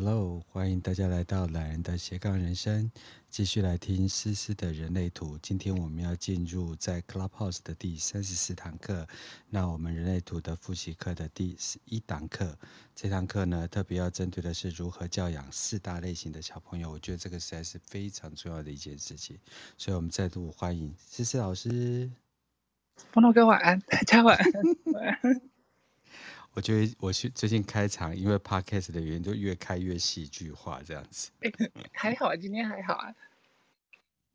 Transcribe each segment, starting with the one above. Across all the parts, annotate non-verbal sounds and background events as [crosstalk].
Hello，欢迎大家来到懒人的斜杠人生，继续来听思思的人类图。今天我们要进入在 Clubhouse 的第三十四堂课，那我们人类图的复习课的第十一堂课。这堂课呢，特别要针对的是如何教养四大类型的小朋友。我觉得这个实在是非常重要的一件事情，所以我们再度欢迎思思老师。波诺哥晚安，大家晚安。晚 [laughs] 安我觉得我去最近开场，因为 podcast 的原因，就越开越戏剧化，这样子。[laughs] 还好啊，今天还好啊。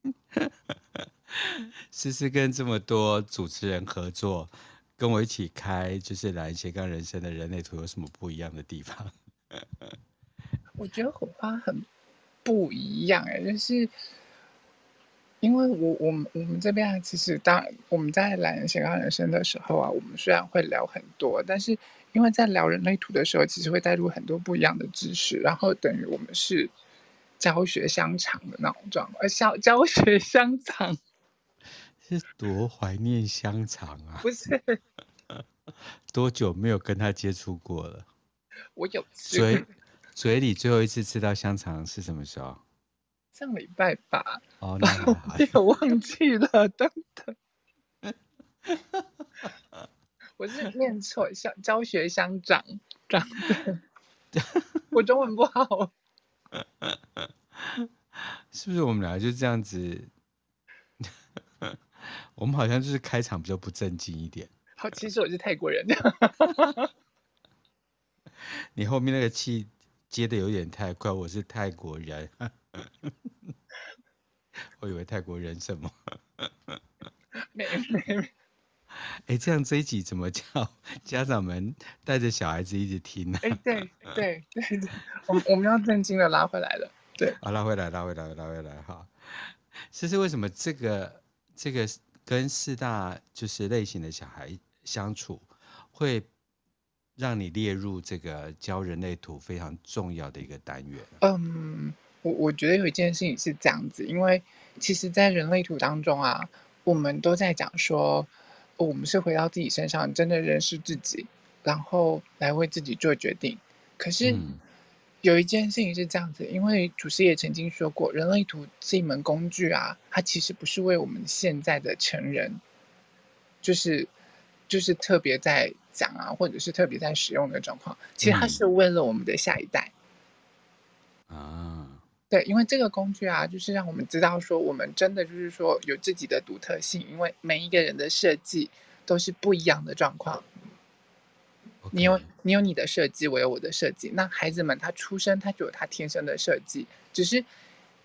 [laughs] 思思跟这么多主持人合作，跟我一起开，就是来斜杠人生的人类图，有什么不一样的地方？[laughs] 我觉得火花很不一样哎，就是。因为我我们我们这边啊，其实当我们在懒人斜杠人生的时候啊，我们虽然会聊很多，但是因为在聊人类图的时候，其实会带入很多不一样的知识，然后等于我们是教学相长的那种状况，呃，教教学相长，[laughs] 是多怀念香肠啊！不是，多久没有跟他接触过了？我有 [laughs] 嘴嘴里最后一次吃到香肠是什么时候？上礼拜吧，哦，[laughs] 那我也忘记了，等等，我是念错，教教学相长长的，[laughs] 我中文不好，是不是我们俩就这样子？[laughs] 我们好像就是开场比较不正经一点。好，其实我是泰国人，[laughs] 你后面那个气接的有点太快，我是泰国人。我以为泰国人什么？没没没。[laughs] 哎，这样这一集怎么叫 [laughs] 家长们带着小孩子一直听呢？哎，对对对对，我们我们要正经的拉回来了。对，好，拉回来，拉回来，拉回来，哈。其实为什么这个这个跟四大就是类型的小孩相处，会让你列入这个教人类图非常重要的一个单元？嗯。我我觉得有一件事情是这样子，因为其实，在人类图当中啊，我们都在讲说，我们是回到自己身上，真的认识自己，然后来为自己做决定。可是有一件事情是这样子，因为祖师爷曾经说过，人类图是一门工具啊，它其实不是为我们现在的成人，就是就是特别在讲啊，或者是特别在使用的状况，其实它是为了我们的下一代啊。对，因为这个工具啊，就是让我们知道说，我们真的就是说有自己的独特性，因为每一个人的设计都是不一样的状况。你有你有你的设计，我有我的设计。那孩子们他出生他就有他天生的设计，只是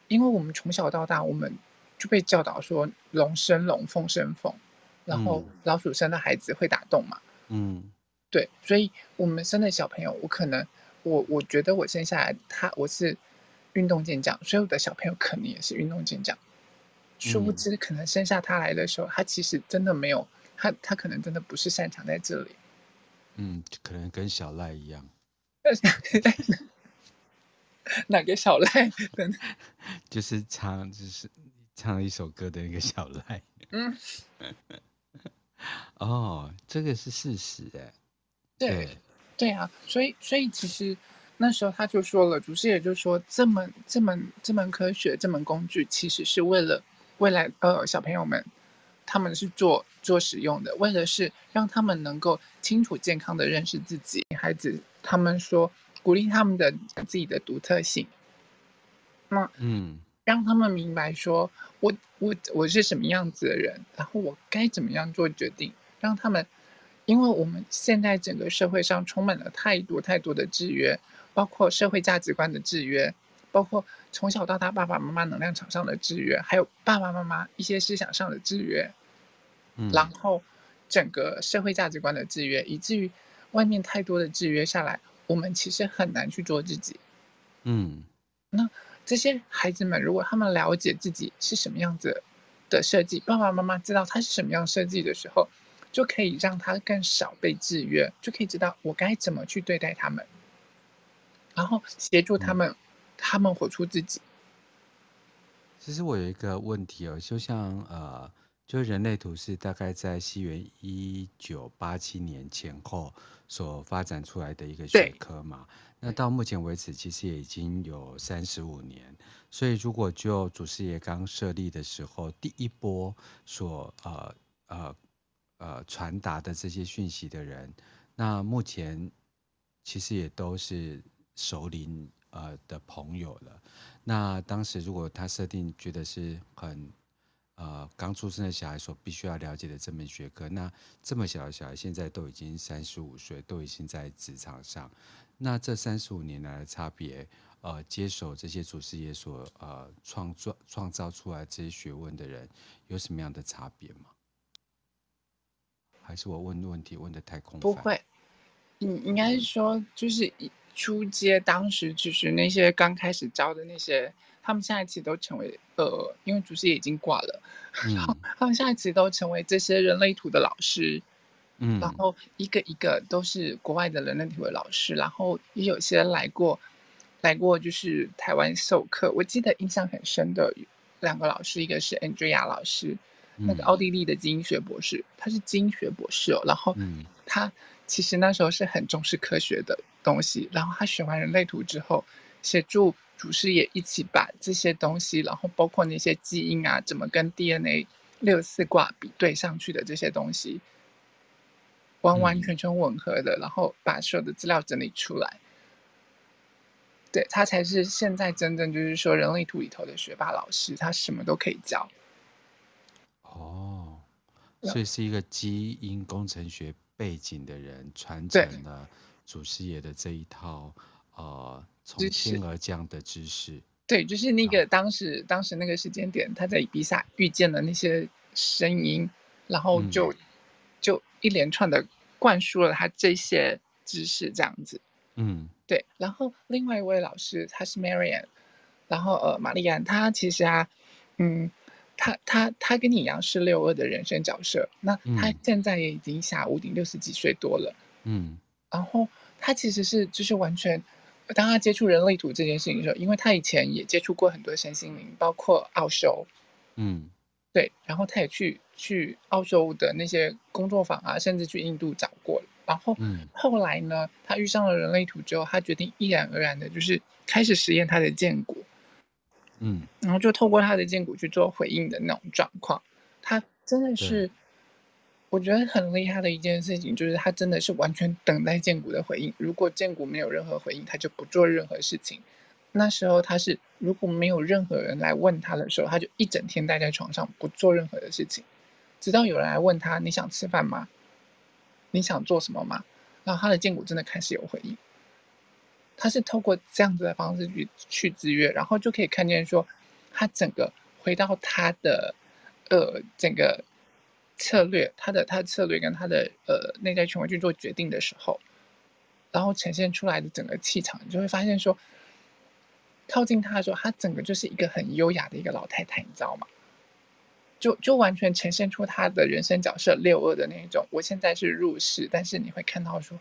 因为我们从小到大，我们就被教导说龙生龙，凤生凤，然后老鼠生的孩子会打洞嘛。嗯，对，所以我们生的小朋友，我可能我我觉得我生下来他我是。运动健将，所有的小朋友可能也是运动健将，殊不知可能生下他来的时候，嗯、他其实真的没有他，他可能真的不是擅长在这里。嗯，可能跟小赖一样。[laughs] 哪个小赖？[laughs] 就是唱，就是唱一首歌的那个小赖。嗯。[laughs] 哦，这个是事实哎。对。对，对啊，所以，所以其实。那时候他就说了，祖师爷就说，这门这门这门科学这门工具，其实是为了未来呃小朋友们，他们是做做使用的，为的是让他们能够清楚健康的认识自己。孩子他们说鼓励他们的自己的独特性，那嗯，让他们明白说我我我是什么样子的人，然后我该怎么样做决定，让他们，因为我们现在整个社会上充满了太多太多的制约。包括社会价值观的制约，包括从小到大爸爸妈妈能量场上的制约，还有爸爸妈妈一些思想上的制约，嗯，然后整个社会价值观的制约，以至于外面太多的制约下来，我们其实很难去做自己。嗯，那这些孩子们如果他们了解自己是什么样子的设计，爸爸妈妈知道他是什么样设计的时候，就可以让他更少被制约，就可以知道我该怎么去对待他们。然后协助他们，嗯、他们活出自己。其实我有一个问题哦，就像呃，就人类图是大概在西元一九八七年前后所发展出来的一个学科嘛。那到目前为止，其实也已经有三十五年。所以，如果就祖师爷刚设立的时候，第一波所呃呃呃传达的这些讯息的人，那目前其实也都是熟龄呃的朋友了。那当时如果他设定觉得是很呃刚出生的小孩所必须要了解的这门学科，那这么小的小孩现在都已经三十五岁，都已经在职场上。那这三十五年来的差别，呃，接手这些祖师爷所呃创造创造出来这些学问的人，有什么样的差别吗？还是我问问题问的太空？不会，应应该是说，就是初阶当时就是那些刚开始教的那些，他们现在其实都成为呃，因为祖师爷已经挂了，嗯、然后他们现在其实都成为这些人类图的老师。嗯，然后一个一个都是国外的人类图的老师，然后也有些来过，来过就是台湾授课。我记得印象很深的两个老师，一个是 Andrea 老师，那个奥地利的基因学博士，他是基因学博士哦。然后他其实那时候是很重视科学的东西，然后他学完人类图之后，协助主师也一起把这些东西，然后包括那些基因啊，怎么跟 DNA 六四卦比对上去的这些东西。完完全全吻合的，嗯、然后把所有的资料整理出来，对，他才是现在真正就是说人类图里头的学霸老师，他什么都可以教。哦，所以是一个基因工程学背景的人传承了祖师爷的这一套呃从天而降的知识。对，就是那个当时、哦、当时那个时间点，他在比萨遇见了那些声音，然后就。嗯就一连串的灌输了他这些知识，这样子，嗯，对。然后另外一位老师他是 Marianne，然后呃玛丽安，他其实啊，嗯，他他他跟你一样是六二的人生角色，那他现在也已经下屋顶六十几岁多了，嗯。然后他其实是就是完全，当他接触人类图这件事情的时候，因为他以前也接触过很多身心灵，包括澳洲，嗯。对，然后他也去去澳洲的那些工作坊啊，甚至去印度找过了。然后后来呢，他遇上了人类图之后，他决定毅然而然的，就是开始实验他的荐骨。嗯，然后就透过他的荐骨去做回应的那种状况。他真的是，我觉得很厉害的一件事情，就是他真的是完全等待荐骨的回应。如果荐骨没有任何回应，他就不做任何事情。那时候他是如果没有任何人来问他的时候，他就一整天待在床上不做任何的事情，直到有人来问他，你想吃饭吗？你想做什么吗？然后他的荐骨真的开始有回应。他是透过这样子的方式去去制约，然后就可以看见说，他整个回到他的呃整个策略，他的他的策略跟他的呃内在权威去做决定的时候，然后呈现出来的整个气场，你就会发现说。靠近他的时候，他整个就是一个很优雅的一个老太太，你知道吗？就就完全呈现出他的人生角色六二的那一种。我现在是入世，但是你会看到说，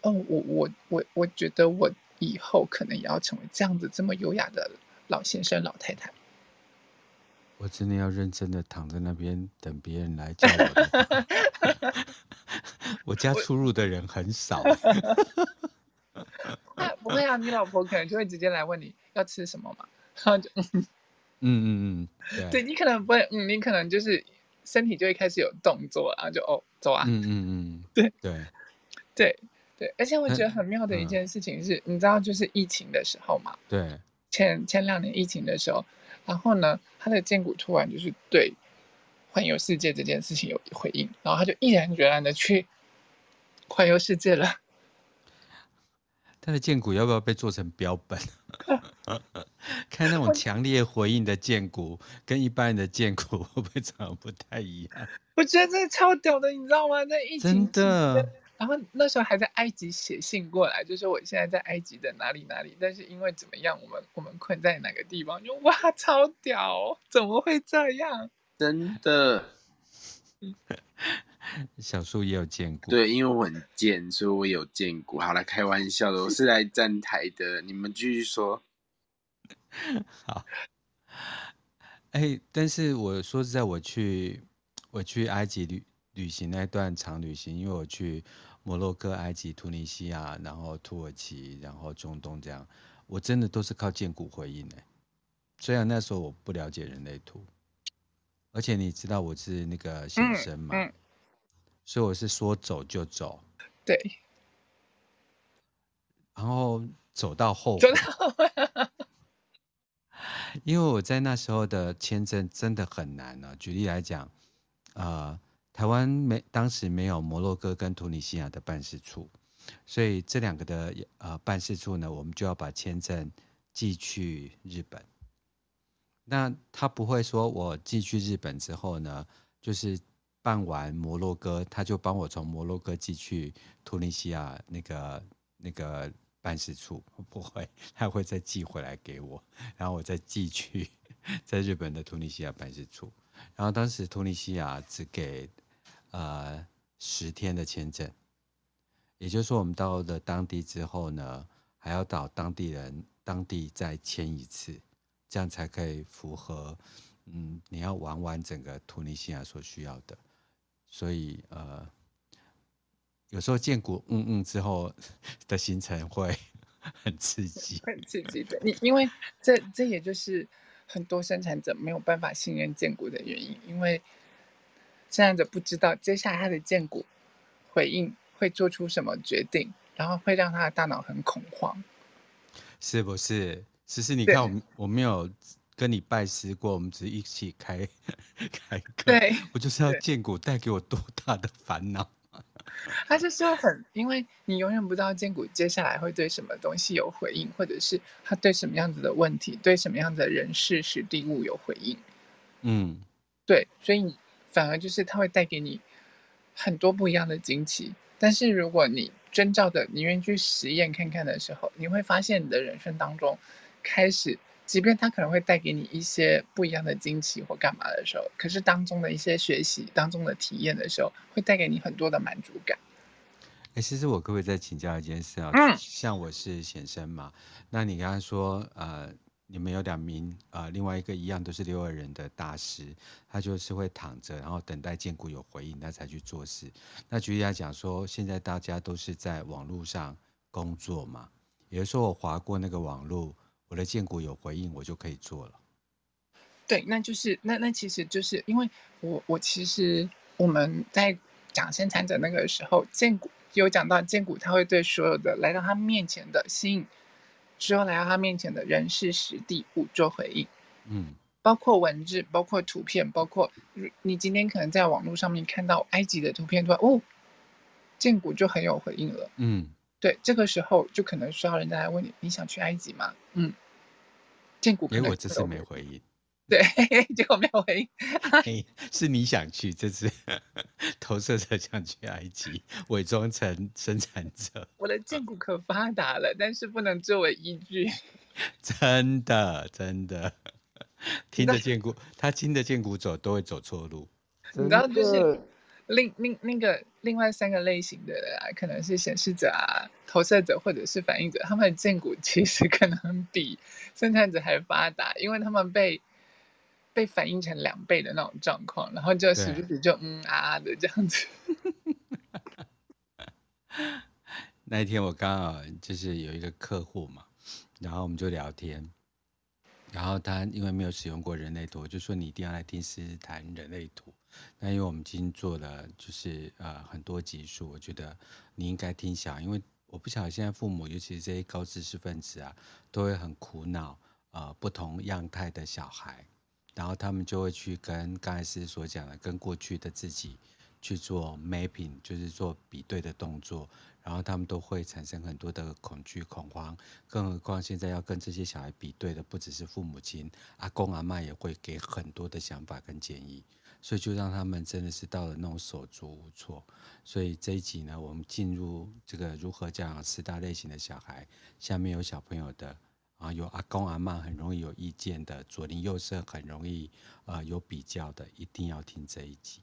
哦，我我我我觉得我以后可能也要成为这样子这么优雅的老先生老太太。我真的要认真的躺在那边等别人来叫我的。[laughs] [laughs] 我家出入的人很少。[laughs] 不会啊，你老婆可能就会直接来问你要吃什么嘛，然后就嗯嗯嗯嗯，对，对你可能不会，嗯，你可能就是身体就会开始有动作，然后就哦走啊，嗯嗯嗯，对对对对，而且我觉得很妙的一件事情是，嗯、你知道就是疫情的时候嘛，对，前前两年疫情的时候，然后呢，他的荐骨突然就是对环游世界这件事情有回应，然后他就毅然决然的去环游世界了。[laughs] 他的剑骨要不要被做成标本？[laughs] 看那种强烈回应的剑骨，跟一般人的剑骨 [laughs] 会不会长得不太一样？我觉得这超屌的，你知道吗？在疫情真的，然后那时候还在埃及写信过来，就说我现在在埃及的哪里哪里，但是因为怎么样，我们我们困在哪个地方？就哇，超屌！怎么会这样？真的。[laughs] 小树也有见过，对，因为我很贱，所以我有见过。好了，开玩笑的，我是来站台的，你们继续说。[laughs] 好，哎、欸，但是我说实在，我去我去埃及旅旅行那段长旅行，因为我去摩洛哥、埃及、突尼西亚，然后土耳其，然后中东这样，我真的都是靠荐骨回应的。虽然那时候我不了解人类图，而且你知道我是那个先生嘛，嗯嗯、所以我是说走就走。对。然后走到后。走到后悔。[laughs] 因为我在那时候的签证真的很难呢、啊。举例来讲，呃，台湾没当时没有摩洛哥跟突尼西亚的办事处，所以这两个的呃办事处呢，我们就要把签证寄去日本。那他不会说我寄去日本之后呢，就是办完摩洛哥，他就帮我从摩洛哥寄去突尼西亚那个那个。办事处 [laughs] 不会，他会再寄回来给我，然后我再寄去在日本的突尼西亚办事处。然后当时突尼西亚只给呃十天的签证，也就是说我们到了当地之后呢，还要找当地人当地再签一次，这样才可以符合嗯你要玩完整个突尼西亚所需要的。所以呃。有时候建国嗯嗯之后 [laughs] 的行程会很刺激，很刺激的。你因为这这也就是很多生产者没有办法信任建国的原因，因为生产者不知道接下来他的荐骨回应会做出什么决定，然后会让他的大脑很恐慌，是不是？其实你看我，我我没有跟你拜师过，我们只是一起开开课，对，我就是要荐骨带给我多大的烦恼。[laughs] 他就是很，因为你永远不知道荐骨接下来会对什么东西有回应，或者是他对什么样子的问题，对什么样的人事实地物有回应。嗯，对，所以反而就是它会带给你很多不一样的惊奇。但是如果你遵照的，你愿意去实验看看的时候，你会发现你的人生当中开始。即便它可能会带给你一些不一样的惊奇或干嘛的时候，可是当中的一些学习、当中的体验的时候，会带给你很多的满足感。哎，其实我可不可以再请教一件事啊？嗯，像我是显生嘛，那你刚刚说呃，你们有两名呃，另外一个一样都是六二人的大师，他就是会躺着，然后等待荐骨有回应，他才去做事。那举例来讲说，现在大家都是在网络上工作嘛，也就是说我滑过那个网络。我的荐骨有回应，我就可以做了。对，那就是那那其实就是因为我我其实我们在讲生产者那个时候，荐骨有讲到荐骨，他会对所有的来到他面前的吸引，之后来到他面前的人事实地物做回应。嗯，包括文字，包括图片，包括你今天可能在网络上面看到埃及的图片，对吧？哦，荐骨就很有回应了。嗯。对，这个时候就可能需要人家来问你，你想去埃及吗？嗯，荐骨。因为我这次没回应。对，结果没有回应。是你想去，这次投射者想去埃及，伪装成生产者。我的荐骨可发达了，但是不能作为依据。[laughs] 真的，真的，[laughs] 听着荐骨，他听着荐骨走都会走错路。你知道就是。另另那个另外三个类型的人啊，可能是显示者啊、投射者或者是反应者，他们的荐骨其实可能比生产者还发达，因为他们被被反映成两倍的那种状况，然后就时不时就嗯啊的这样子。[laughs] 那一天我刚好就是有一个客户嘛，然后我们就聊天。然后他因为没有使用过人类图，就说你一定要来听诗诗谈人类图。那因为我们已经做了就是呃很多集数，我觉得你应该听下，因为我不晓得现在父母，尤其是这些高知识分子啊，都会很苦恼呃不同样态的小孩，然后他们就会去跟刚才诗诗所讲的，跟过去的自己去做 mapping，就是做比对的动作。然后他们都会产生很多的恐惧、恐慌，更何况现在要跟这些小孩比对的不只是父母亲，阿公阿嬷也会给很多的想法跟建议，所以就让他们真的是到了那种手足无措。所以这一集呢，我们进入这个如何教养四大类型的小孩，下面有小朋友的啊，有阿公阿妈很容易有意见的，左邻右舍很容易呃有比较的，一定要听这一集。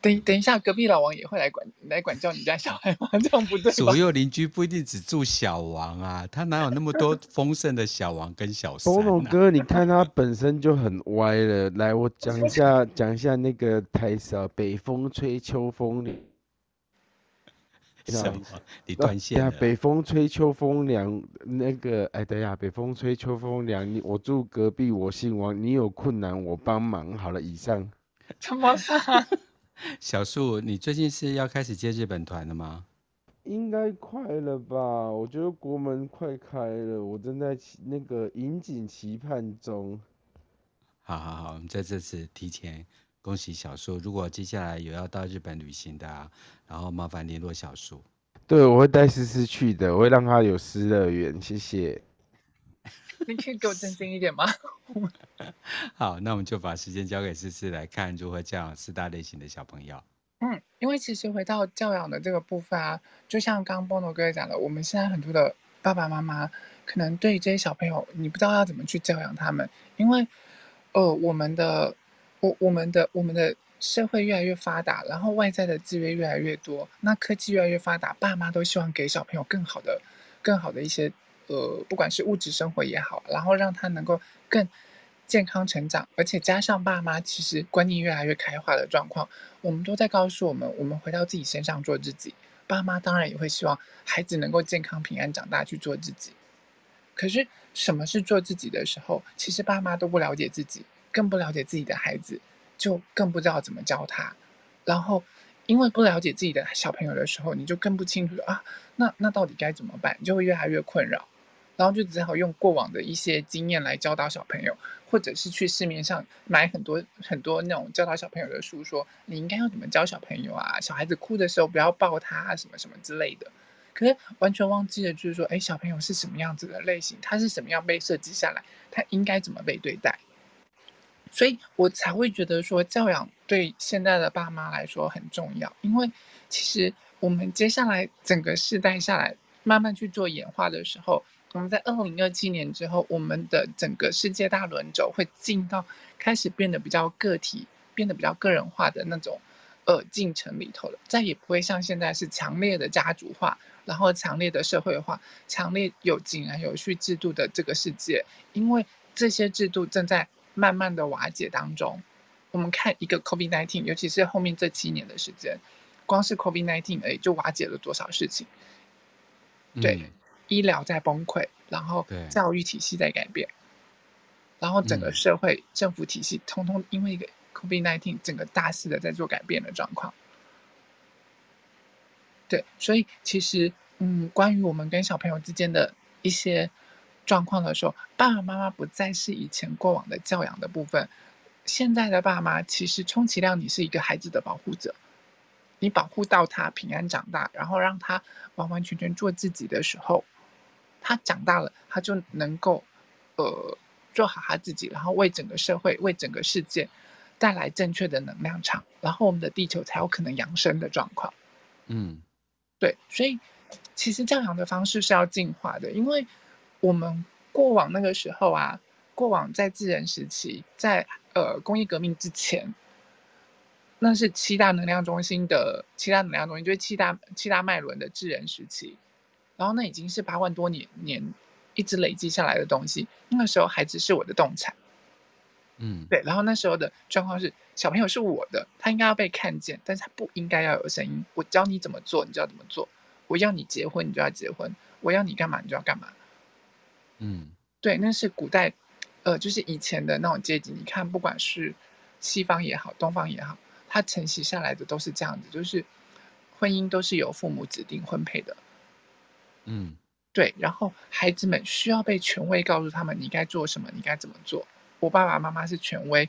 等等一下，隔壁老王也会来管来管教你家小孩吗？[laughs] 这样不对。[laughs] 左右邻居不一定只住小王啊，他哪有那么多 [laughs] 丰盛的小王跟小三、啊？波诺哥，你看他本身就很歪了。来，我讲一下讲一下那个台词啊，北风吹秋风凉。什么？你断线了、啊？北风吹秋风凉，那个哎，等一下，北风吹秋风凉。你我住隔壁，我姓王，你有困难我帮忙。好了，以上。[laughs] 怎么了？小树，你最近是要开始接日本团了吗？应该快了吧？我觉得国门快开了，我正在那个引颈期盼中。好好好，我们在这次提前恭喜小树。如果接下来有要到日本旅行的啊，然后麻烦联络小树。对，我会带思思去的，我会让他有失乐园。谢谢。你可以给我正经一点吗？[laughs] 好，那我们就把时间交给思思来看如何教养四大类型的小朋友。嗯，因为其实回到教养的这个部分啊，就像刚刚波诺哥讲的，我们现在很多的爸爸妈妈可能对于这些小朋友，你不知道要怎么去教养他们，因为呃，我们的我我们的我们的社会越来越发达，然后外在的资源越来越多，那科技越来越发达，爸妈都希望给小朋友更好的、更好的一些。呃，不管是物质生活也好，然后让他能够更健康成长，而且加上爸妈其实观念越来越开化的状况，我们都在告诉我们，我们回到自己身上做自己。爸妈当然也会希望孩子能够健康平安长大去做自己。可是什么是做自己的时候，其实爸妈都不了解自己，更不了解自己的孩子，就更不知道怎么教他。然后因为不了解自己的小朋友的时候，你就更不清楚啊，那那到底该怎么办？你就会越来越困扰。然后就只好用过往的一些经验来教导小朋友，或者是去市面上买很多很多那种教导小朋友的书，说你应该要怎么教小朋友啊？小孩子哭的时候不要抱他啊，什么什么之类的。可是完全忘记了，就是说，哎，小朋友是什么样子的类型？他是什么样被设计下来？他应该怎么被对待？所以我才会觉得说，教养对现在的爸妈来说很重要，因为其实我们接下来整个世代下来，慢慢去做演化的时候。我们在二零二七年之后，我们的整个世界大轮轴会进到开始变得比较个体、变得比较个人化的那种呃进程里头了。再也不会像现在是强烈的家族化，然后强烈的社会化、强烈有井然有序制度的这个世界，因为这些制度正在慢慢的瓦解当中。我们看一个 COVID-19，尤其是后面这七年的时间，光是 COVID-19 而已就瓦解了多少事情？对。嗯医疗在崩溃，然后教育体系在改变，然后整个社会、嗯、政府体系通通因为一个 COVID-19 整个大肆的在做改变的状况。对，所以其实，嗯，关于我们跟小朋友之间的一些状况的时候，爸爸妈妈不再是以前过往的教养的部分，现在的爸妈其实充其量你是一个孩子的保护者。你保护到他平安长大，然后让他完完全全做自己的时候，他长大了，他就能够，呃，做好他自己，然后为整个社会、为整个世界带来正确的能量场，然后我们的地球才有可能扬升的状况。嗯，对，所以其实教养的方式是要进化的，因为我们过往那个时候啊，过往在智人时期，在呃工业革命之前。那是七大能量中心的七大能量中心，就是七大七大脉轮的智人时期，然后那已经是八万多年年一直累积下来的东西。那个时候孩子是我的动产，嗯，对。然后那时候的状况是小朋友是我的，他应该要被看见，但是他不应该要有声音。我教你怎么做，你就要怎么做；我要你结婚，你就要结婚；我要你干嘛，你就要干嘛。嗯，对，那是古代，呃，就是以前的那种阶级。你看，不管是西方也好，东方也好。它承袭下来的都是这样子，就是婚姻都是由父母指定婚配的，嗯，对。然后孩子们需要被权威告诉他们你该做什么，你该怎么做。我爸爸妈妈是权威，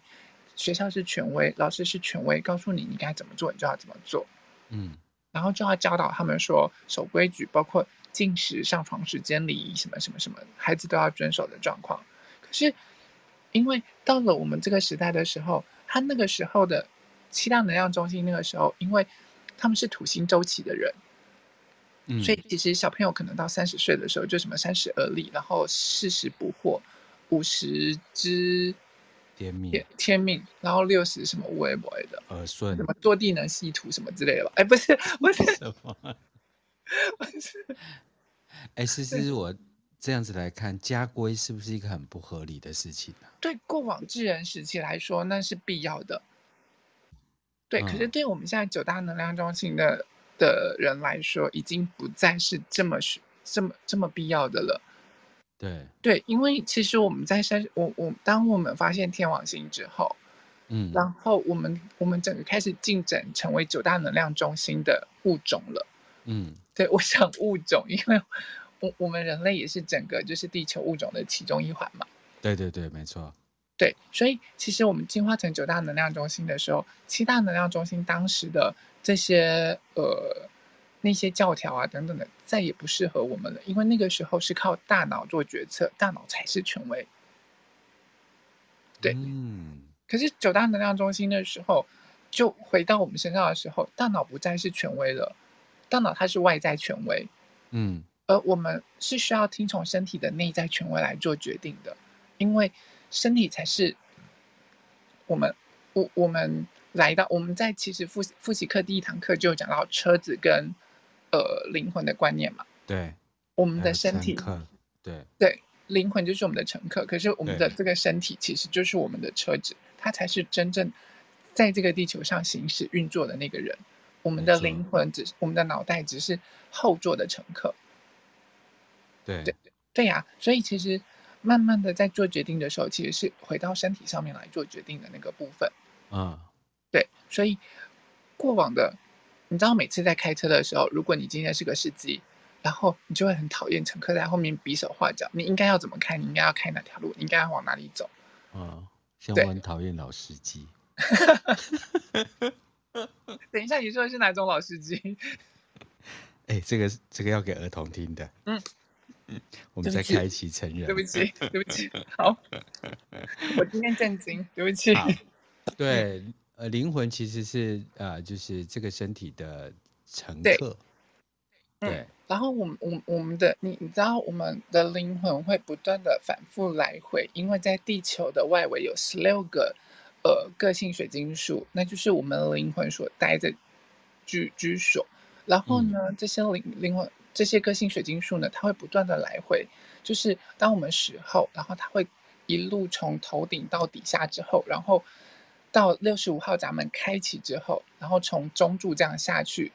学校是权威，老师是权威，告诉你你该怎么做，你就要怎么做，嗯。然后就要教导他们说守规矩，包括进食、上床时间、礼仪什么什么什么，孩子都要遵守的状况。可是因为到了我们这个时代的时候，他那个时候的。七大能量中心那个时候，因为他们是土星周期的人，嗯，所以其实小朋友可能到三十岁的时候就什么三十而立，然后四十不惑，五十知天命，天命，然后六十什么无为不为的呃顺，什么坐地能吸土什么之类的吧？哎，不是，不是什么？不是。哎，思思，我这样子来看，家规是不是一个很不合理的事情呢？对过往智人时期来说，那是必要的。对，嗯、可是对我们现在九大能量中心的的人来说，已经不再是这么是这么这么必要的了。对对，因为其实我们在山，我我当我们发现天王星之后，嗯，然后我们我们整个开始进展成为九大能量中心的物种了。嗯，对，我想物种，因为我我们人类也是整个就是地球物种的其中一环嘛。对对对，没错。对，所以其实我们进化成九大能量中心的时候，七大能量中心当时的这些呃。那些教条啊等等的，再也不适合我们了，因为那个时候是靠大脑做决策，大脑才是权威。对，嗯。可是九大能量中心的时候，就回到我们身上的时候，大脑不再是权威了，大脑它是外在权威，嗯，而我们是需要听从身体的内在权威来做决定的，因为身体才是我们，我我们来到我们在其实复复习课第一堂课就讲到车子跟。呃，灵魂的观念嘛，对，我们的身体，对对，灵魂就是我们的乘客，可是我们的这个身体其实就是我们的车子，它才是真正在这个地球上行驶运作的那个人。我们的灵魂只是我们的脑袋，只是后座的乘客。对对对呀，所以其实慢慢的在做决定的时候，其实是回到身体上面来做决定的那个部分。嗯，对，所以过往的。你知道每次在开车的时候，如果你今天是个司机，然后你就会很讨厌乘客在后面比手画脚。你应该要怎么开？你应该要开哪条路？你应该要往哪里走？嗯，像我很讨厌老司机。[laughs] [laughs] 等一下，你说的是哪种老司机？[laughs] 哎，这个这个要给儿童听的。嗯，我们在开启成人。对不起，对不起。[laughs] 好，我今天震惊，对不起。对。呃，灵魂其实是呃，就是这个身体的乘客。对。嗯、对然后我们我我们的你你知道我们的灵魂会不断的反复来回，因为在地球的外围有十六个呃个性水晶树，那就是我们灵魂所待的居居所。然后呢，嗯、这些灵灵魂这些个性水晶树呢，它会不断的来回，就是当我们死后，然后它会一路从头顶到底下之后，然后。到六十五号闸门开启之后，然后从中柱这样下去，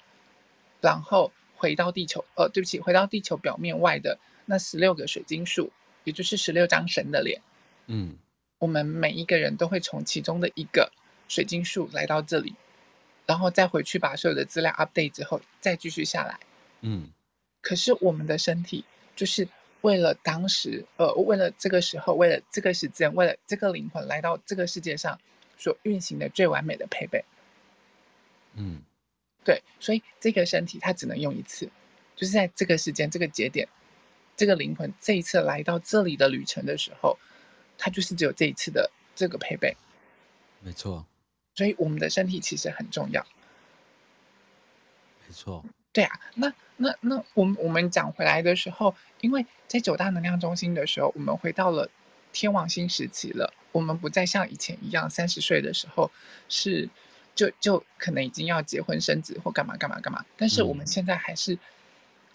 然后回到地球，呃，对不起，回到地球表面外的那十六个水晶树，也就是十六张神的脸。嗯，我们每一个人都会从其中的一个水晶树来到这里，然后再回去把所有的资料 update 之后，再继续下来。嗯，可是我们的身体就是为了当时，呃，为了这个时候，为了这个时间，为了这个灵魂来到这个世界上。所运行的最完美的配备，嗯，对，所以这个身体它只能用一次，就是在这个时间、这个节点，这个灵魂这一次来到这里的旅程的时候，它就是只有这一次的这个配备，没错。所以我们的身体其实很重要，没错。对啊，那那那我们我们讲回来的时候，因为在九大能量中心的时候，我们回到了天王星时期了。我们不再像以前一样，三十岁的时候是就就可能已经要结婚生子或干嘛干嘛干嘛。但是我们现在还是、嗯、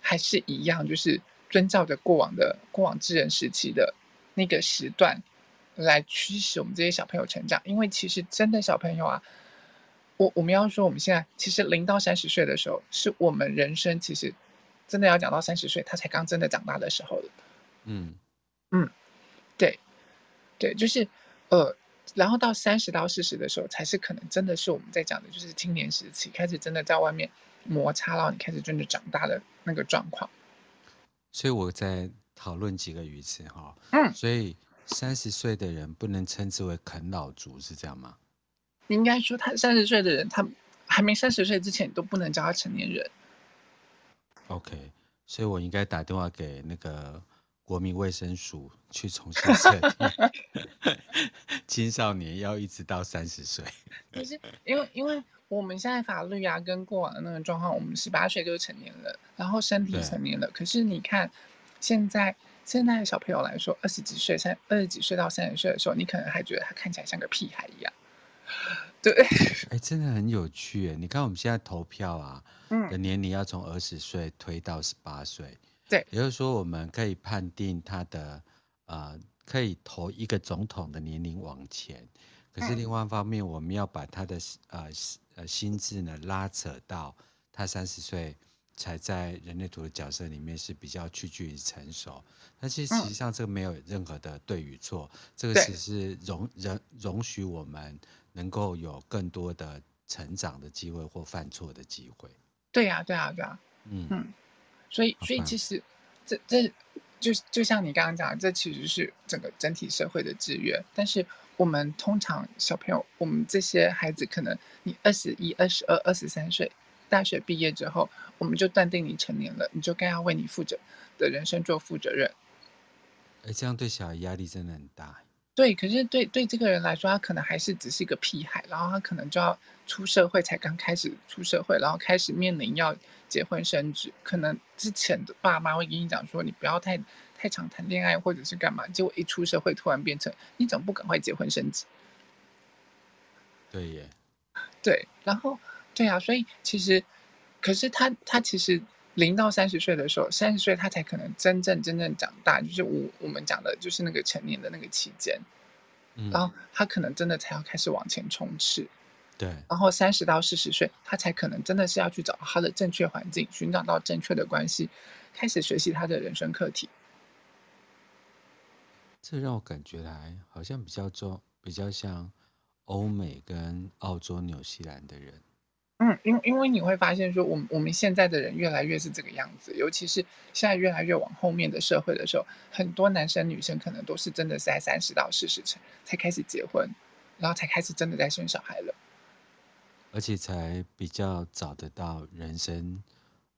还是一样，就是遵照着过往的过往之人时期的那个时段来驱使我们这些小朋友成长。因为其实真的小朋友啊，我我们要说我们现在其实零到三十岁的时候，是我们人生其实真的要讲到三十岁，他才刚真的长大的时候了。嗯嗯，对对，就是。呃，然后到三十到四十的时候，才是可能真的是我们在讲的，就是青年时期开始真的在外面摩擦，然后你开始真的长大的那个状况。所以我在讨论几个语词哈，嗯，所以三十岁的人不能称之为啃老族，是这样吗？你应该说他三十岁的人，他还没三十岁之前都不能叫他成年人。OK，所以我应该打电话给那个。国民卫生署去重新设定 [laughs] [laughs] 青少年要一直到三十岁。可是因为因为我们现在法律啊，跟过往的那个状况，我们十八岁就成年了，然后身体成年了。可是你看，现在现在的小朋友来说，二十几岁、三二十几岁到三十岁的时候，你可能还觉得他看起来像个屁孩一样。对，哎，真的很有趣哎！你看我们现在投票啊，嗯，的年龄要从二十岁推到十八岁，对，也就是说我们可以判定他的呃，可以投一个总统的年龄往前。可是另外一方面，我们要把他的呃呃心智呢拉扯到他三十岁才在人类图的角色里面是比较趋近于成熟。但其实实际上这个没有任何的对与错，这个只是容容容许我们。能够有更多的成长的机会或犯错的机会。对呀、啊，对呀、啊，对呀、啊。嗯嗯，所以所以其实这这就就像你刚刚讲的，这其实是整个整体社会的制约。但是我们通常小朋友，我们这些孩子，可能你二十一、二十二、二十三岁，大学毕业之后，我们就断定你成年了，你就该要为你负责的人生做负责任。哎，这样对小孩压力真的很大。对，可是对对这个人来说，他可能还是只是一个屁孩，然后他可能就要出社会，才刚开始出社会，然后开始面临要结婚生子。可能之前的爸妈会跟你讲说，你不要太太常谈恋爱，或者是干嘛。结果一出社会，突然变成你怎么不赶快结婚生子？对耶，对，然后对啊，所以其实，可是他他其实。零到三十岁的时候，三十岁他才可能真正真正长大，就是我我们讲的，就是那个成年的那个期间，嗯，然后他可能真的才要开始往前冲刺，对，然后三十到四十岁，他才可能真的是要去找他的正确环境，寻找到正确的关系，开始学习他的人生课题。这让我感觉来好像比较重，比较像欧美跟澳洲、纽西兰的人。嗯，因因为你会发现说，我们我们现在的人越来越是这个样子，尤其是现在越来越往后面的社会的时候，很多男生女生可能都是真的在三十到四十才才开始结婚，然后才开始真的在生小孩了，而且才比较找得到人生，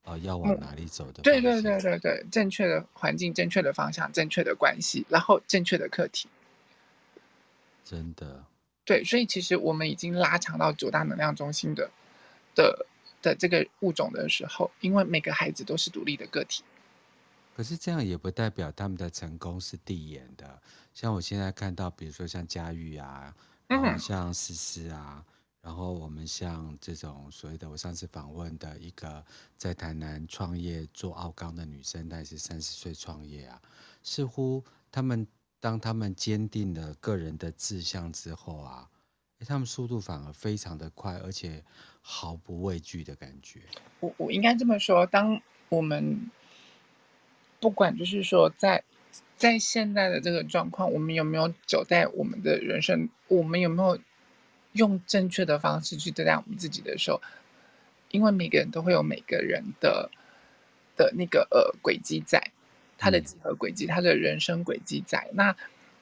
呃，要往哪里走的。对对对对对，正确的环境、正确的方向、正确的关系，然后正确的课题。真的。对，所以其实我们已经拉长到九大能量中心的。的的这个物种的时候，因为每个孩子都是独立的个体，可是这样也不代表他们的成功是递延的。像我现在看到，比如说像佳玉啊，然后像思思啊，然后我们像这种所谓的我上次访问的一个在台南创业做奥钢的女生，她也是三十岁创业啊，似乎他们当他们坚定了个人的志向之后啊。他们速度反而非常的快，而且毫不畏惧的感觉。我我应该这么说，当我们不管就是说在在现在的这个状况，我们有没有走在我们的人生，我们有没有用正确的方式去对待我们自己的时候，因为每个人都会有每个人的的那个呃轨迹在，他的几何轨迹，他的人生轨迹在。那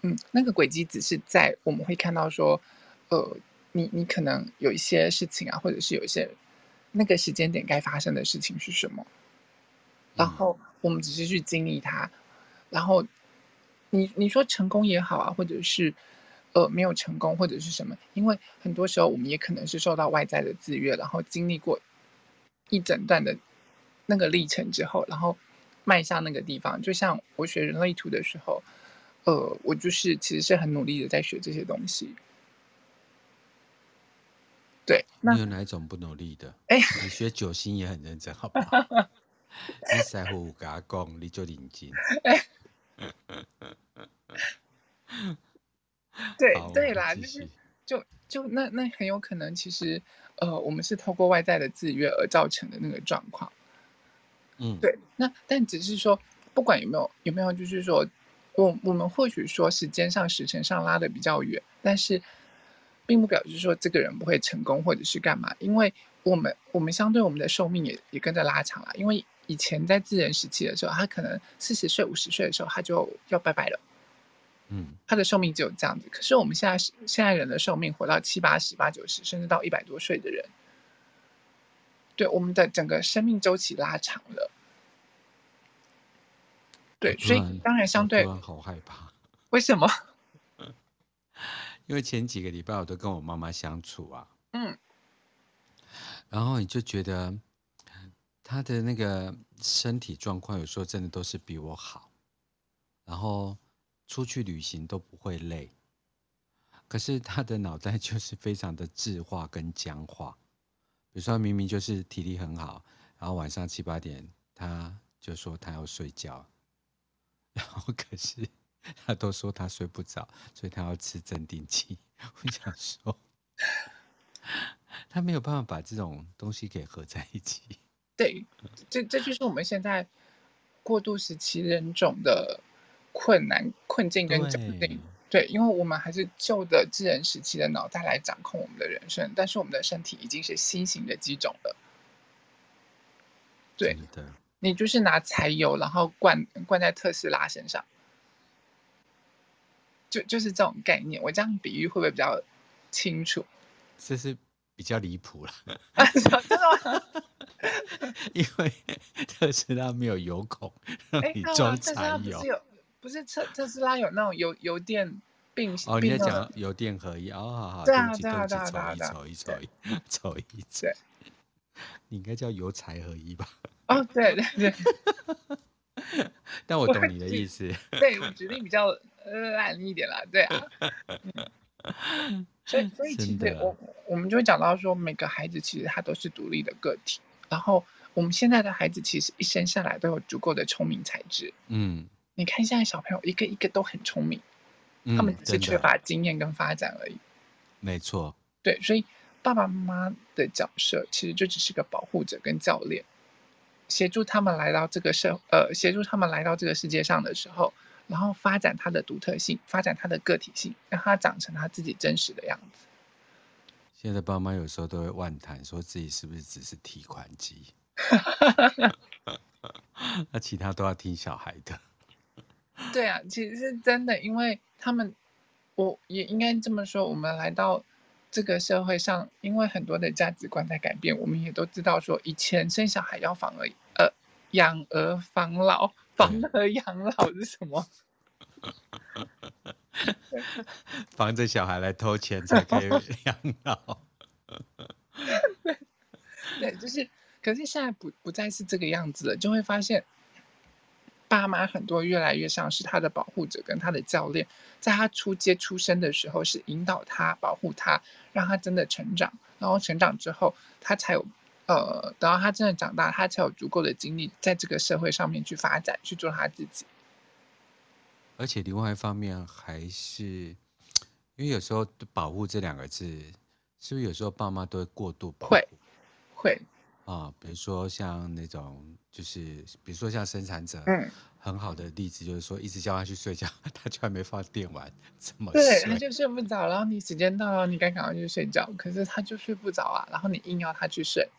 嗯，那个轨迹只是在我们会看到说。呃，你你可能有一些事情啊，或者是有一些那个时间点该发生的事情是什么？然后我们只是去经历它，然后你你说成功也好啊，或者是呃没有成功或者是什么？因为很多时候我们也可能是受到外在的制约，然后经历过一整段的那个历程之后，然后迈向那个地方。就像我学人类图的时候，呃，我就是其实是很努力的在学这些东西。对，你有哪一种不努力的？哎，你学九星也很认真，好不好？[laughs] 你在乎跟他讲，你就认真。[laughs] [laughs] 哎，对对啦，就是就就那那很有可能，其实呃，我们是透过外在的制约而造成的那个状况。嗯，对。那但只是说，不管有没有有没有，就是说我我们或许说时间上时辰上拉的比较远，但是。并不表示说这个人不会成功或者是干嘛，因为我们我们相对我们的寿命也也跟着拉长了。因为以前在自然时期的时候，他可能四十岁五十岁的时候他就要拜拜了，嗯，他的寿命只有这样子。可是我们现在现在人的寿命活到七八十、八九十，甚至到一百多岁的人，对我们的整个生命周期拉长了。对，所以当然相对好害怕，为什么？因为前几个礼拜我都跟我妈妈相处啊，嗯，然后你就觉得她的那个身体状况有时候真的都是比我好，然后出去旅行都不会累。可是她的脑袋就是 [laughs] 非常的智化跟僵化。比如说，明明就是体力很好，然后晚上七八点她就说她要睡觉，[laughs] 然后可是他都说他睡不着，所以他要吃镇定剂。[laughs] 我想说，他没有办法把这种东西给合在一起。对，这这就是我们现在过渡时期人种的困难、困境跟窘境。对，因为我们还是旧的智人时期的脑袋来掌控我们的人生，但是我们的身体已经是新型的机种了。对，你就是拿柴油，然后灌灌在特斯拉身上，就就是这种概念。我这样比喻会不会比较清楚？[laughs] 这是比较离谱了。真的吗？[laughs] 因为特斯拉没有油孔 [laughs] 让你装柴油。不是特特斯拉有那种油油电并行哦，你在讲油电合一哦，好好，对啊对啊对啊对啊，走一走一走一走，你应该叫油柴合一吧？哦，对对对，[laughs] 但我懂你的意思，对我 [laughs] 指定比较烂一点啦，对啊，所以所以其实我我们就会讲到说，每个孩子其实他都是独立的个体，然后我们现在的孩子其实一生下来都有足够的聪明才智，嗯。你看现在小朋友一个一个都很聪明，嗯、他们只是缺乏经验跟发展而已。没错，对，所以爸爸妈妈的角色其实就只是个保护者跟教练，协助他们来到这个社呃，协助他们来到这个世界上的时候，然后发展他的独特性，发展他的个体性，让他长成他自己真实的样子。现在爸妈有时候都会妄谈，说自己是不是只是提款机，[laughs] 那其他都要听小孩的。对啊，其实是真的，因为他们，我也应该这么说，我们来到这个社会上，因为很多的价值观在改变，我们也都知道说，以前生小孩要防儿，呃，养儿防老，防儿养老是什么？[laughs] 防着小孩来偷钱才可以养老。[laughs] 对，对，就是，可是现在不不再是这个样子了，就会发现。爸妈很多越来越像是他的保护者跟他的教练，在他初阶出生的时候是引导他、保护他，让他真的成长，然后成长之后他才有，呃，等到他真的长大，他才有足够的精力在这个社会上面去发展，去做他自己。而且另外一方面还是，因为有时候“保护”这两个字，是不是有时候爸妈都会过度保护？会，会。啊，比如说像那种，就是比如说像生产者，嗯，很好的例子就是说，一直叫他去睡觉，[laughs] 他居然没放电完，怎么对，他就睡不着，然后你时间到了，你该赶快去睡觉，可是他就睡不着啊，然后你硬要他去睡。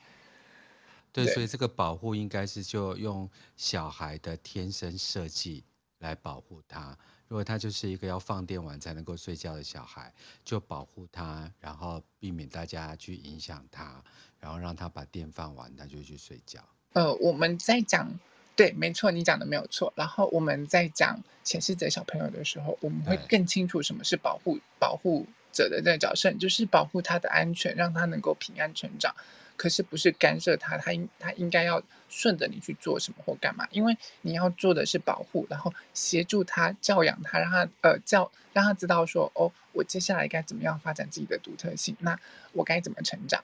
对，对，所以这个保护应该是就用小孩的天生设计来保护他。如果他就是一个要放电完才能够睡觉的小孩，就保护他，然后避免大家去影响他，然后让他把电放完，他就去睡觉。呃，我们在讲，对，没错，你讲的没有错。然后我们在讲显示者小朋友的时候，我们会更清楚什么是保护保护者的这个角色，就是保护他的安全，让他能够平安成长。可是不是干涉他，他应他应该要顺着你去做什么或干嘛？因为你要做的是保护，然后协助他教养他，让他呃教让他知道说哦，我接下来该怎么样发展自己的独特性？那我该怎么成长？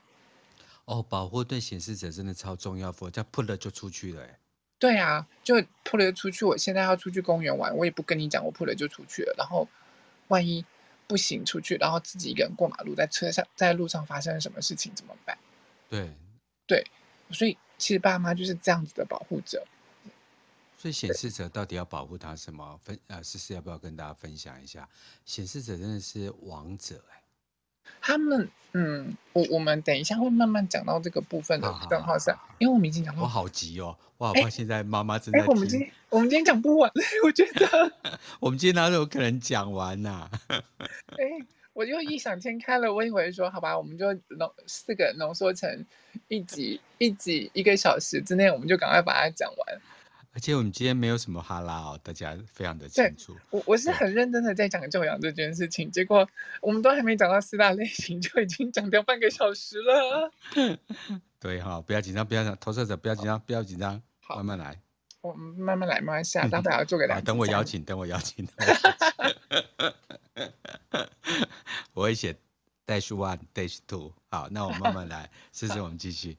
哦，保护对显示者真的超重要，否则扑了就出去了。对啊，就扑了就出去。我现在要出去公园玩，我也不跟你讲，我扑了就出去了。然后万一不行出去，然后自己一个人过马路，在车上在路上发生什么事情怎么办？对，对，所以其实爸妈就是这样子的保护者。所以显示者到底要保护他什么？分呃，思思要不要跟大家分享一下？显示者真的是王者哎。他们嗯，我我们等一下会慢慢讲到这个部分的账号上，因为我们已经讲到。我好急哦，我好怕现在妈妈正在听。我们今天我们今天讲不完，[laughs] 我觉得。[laughs] 我们今天哪有可能讲完呐、啊？[laughs] 哎。我就异想天开了，我以为说好吧，我们就浓四个浓缩成一集，一集一个小时之内，我们就赶快把它讲完。而且我们今天没有什么哈拉哦，大家非常的清楚。我我是很认真的在讲教养这件事情，结果我们都还没讲到四大类型，就已经讲掉半个小时了。[laughs] 对哈、哦，不要紧张，不要紧张，投射者不要紧张，不要紧张，慢慢来。我们慢慢来，慢慢下，大不了要做给大家。等我邀请，等我邀请。我会写 dash one dash two。好，那我慢慢来，[laughs] 试试我们继续。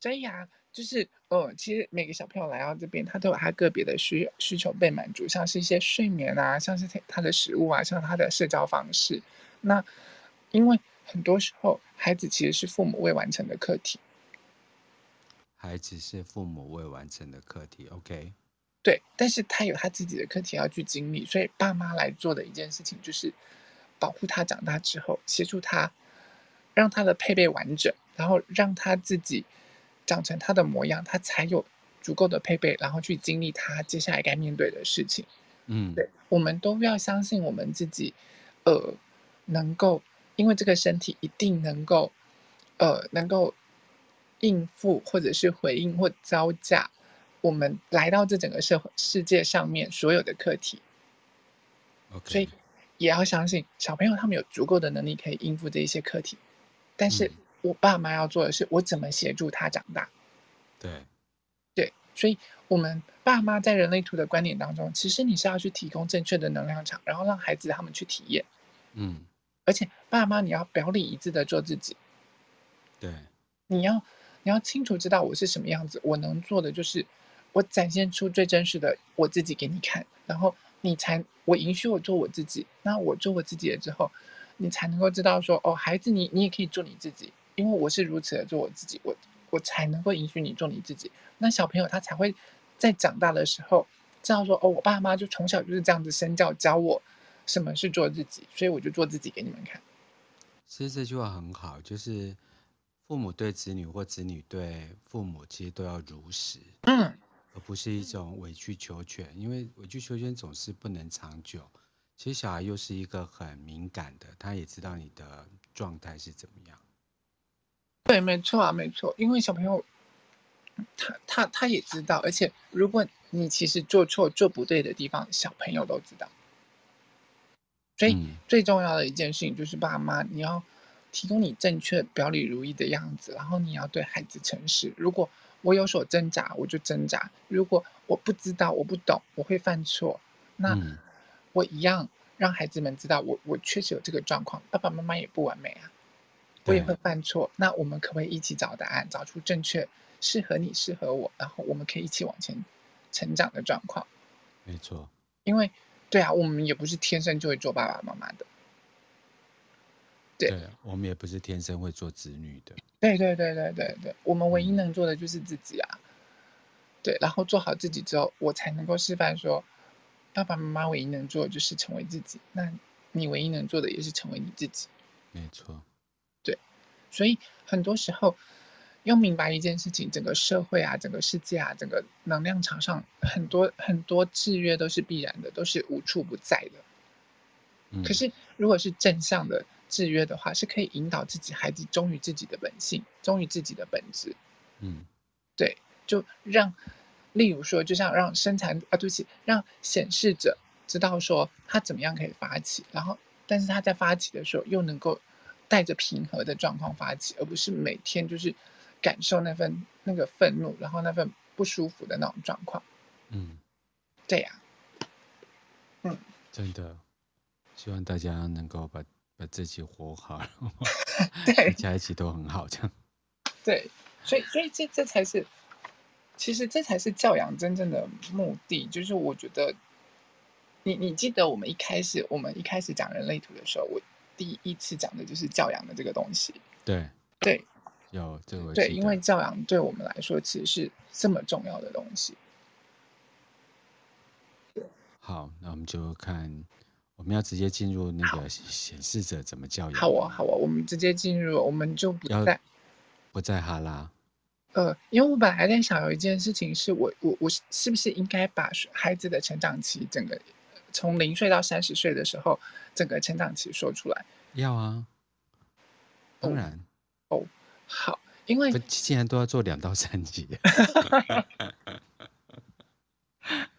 所以呀，就是呃，其实每个小朋友来到这边，他都有他个别的需需求被满足，像是一些睡眠啊，像是他的食物啊，像他的社交方式。那因为很多时候，孩子其实是父母未完成的课题。孩子是父母未完成的课题，OK？对，但是他有他自己的课题要去经历，所以爸妈来做的一件事情就是保护他长大之后，协助他，让他的配备完整，然后让他自己长成他的模样，他才有足够的配备，然后去经历他接下来该面对的事情。嗯，对，我们都要相信我们自己，呃，能够，因为这个身体一定能够，呃，能够。应付或者是回应或招架，我们来到这整个社会世界上面所有的课题，Okay. 所以也要相信小朋友他们有足够的能力可以应付这一些课题，但是我爸妈要做的是我怎么协助他长大。对，对，所以我们爸妈在人类图的观点当中，其实你是要去提供正确的能量场，然后让孩子他们去体验。嗯，而且爸妈你要表里一致的做自己。对，你要。你要清楚知道我是什么样子，我能做的就是我展现出最真实的我自己给你看，然后你才我允许我做我自己。那我做我自己了之后，你才能够知道说哦，孩子你你也可以做你自己，因为我是如此的做我自己，我我才能够允许你做你自己。那小朋友他才会在长大的时候知道说哦，我爸妈就从小就是这样子身教教我什么是做自己，所以我就做自己给你们看。其实这句话很好，就是。父母对子女或子女对父母，其实都要如实，嗯，而不是一种委曲求全，因为委曲求全总是不能长久。其实小孩又是一个很敏感的，他也知道你的状态是怎么样。对，没错啊，没错，因为小朋友他他他也知道，而且如果你其实做错做不对的地方，小朋友都知道。所以最重要的一件事情就是爸妈你要。提供你正确、表里如一的样子，然后你要对孩子诚实。如果我有所挣扎，我就挣扎；如果我不知道、我不懂，我会犯错，那我一样让孩子们知道我，我我确实有这个状况。爸爸妈妈也不完美啊，我也会犯错。那我们可不可以一起找答案，找出正确、适合你、适合我，然后我们可以一起往前成长的状况？没错，因为对啊，我们也不是天生就会做爸爸妈妈的。对，对，我们也不是天生会做子女的。对对对对对对，我们唯一能做的就是自己啊。对，然后做好自己之后，我才能够示范说，爸爸妈妈唯一能做的就是成为自己。那你唯一能做的也是成为你自己。没错。对，所以很多时候要明白一件事情：整个社会啊，整个世界啊，整个能量场上很多很多制约都是必然的，都是无处不在的。嗯。可是如果是正向的。制约的话是可以引导自己孩子忠于自己的本性，忠于自己的本质。嗯，对，就让，例如说，就像让生产啊，对不起，让显示者知道说他怎么样可以发起，然后，但是他在发起的时候又能够带着平和的状况发起，而不是每天就是感受那份那个愤怒，然后那份不舒服的那种状况。嗯，对呀，嗯，真的，希望大家能够把。把自己活好，[laughs] 对，大家一起都很好，这样。[laughs] 对，所以，所以这这才是，其实这才是教养真正的目的。就是我觉得，你你记得我们一开始，我们一开始讲人类图的时候，我第一次讲的就是教养的这个东西。对对，有这个对，因为教养对我们来说其实是这么重要的东西。好，那我们就看。我们要直接进入那个显示者怎么教养？好啊，好啊，我们直接进入，我们就不在不在哈拉。呃，因为我本来在想有一件事情，是我我我是不是应该把孩子的成长期，整个从零岁到三十岁的时候，整个成长期说出来？要啊，当然。哦，哦好，因为既然都要做两到三集。[laughs] [laughs]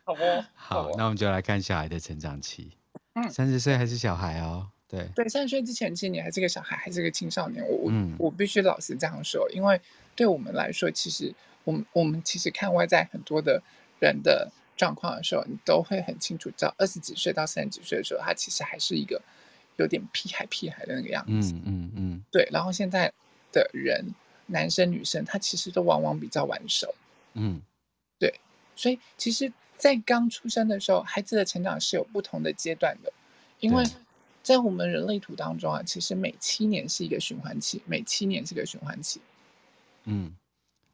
好哦，好，那我们就来看小孩的成长期。嗯，三十岁还是小孩哦，对对，三十岁之前，其实你还是个小孩，还是个青少年。我、嗯、我我必须老实这样说，因为对我们来说，其实我们我们其实看外在很多的人的状况的时候，你都会很清楚知道，二十几岁到三十几岁的时候，他其实还是一个有点屁孩屁孩的那个样子。嗯嗯嗯，对。然后现在的人，男生女生，他其实都往往比较晚熟。嗯，对。所以其实，在刚出生的时候，孩子的成长是有不同的阶段的，因为。在我们人类图当中啊，其实每七年是一个循环期，每七年是一个循环期。嗯，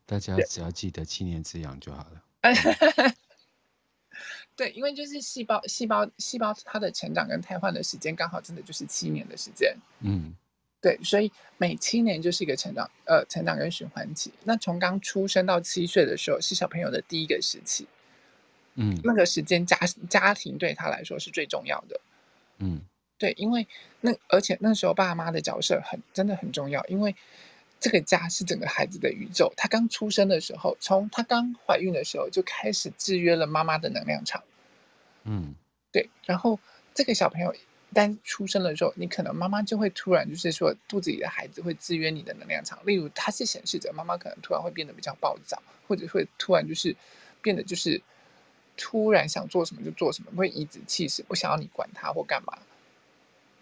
大家只要记得七年之痒就好了。[laughs] [laughs] 对，因为就是细胞、细胞、细胞它的成长跟胎换的时间刚好真的就是七年的时间。嗯，对，所以每七年就是一个成长，呃，成长跟循环期。那从刚出生到七岁的时候是小朋友的第一个时期。嗯，那个时间家家庭对他来说是最重要的。嗯。对，因为那而且那时候爸妈的角色很真的很重要，因为这个家是整个孩子的宇宙。他刚出生的时候，从他刚怀孕的时候就开始制约了妈妈的能量场。嗯，对。然后这个小朋友一旦出生的时候，你可能妈妈就会突然就是说，肚子里的孩子会制约你的能量场。例如他是显示着，妈妈可能突然会变得比较暴躁，或者会突然就是变得就是突然想做什么就做什么，会颐指气使，不想要你管他或干嘛。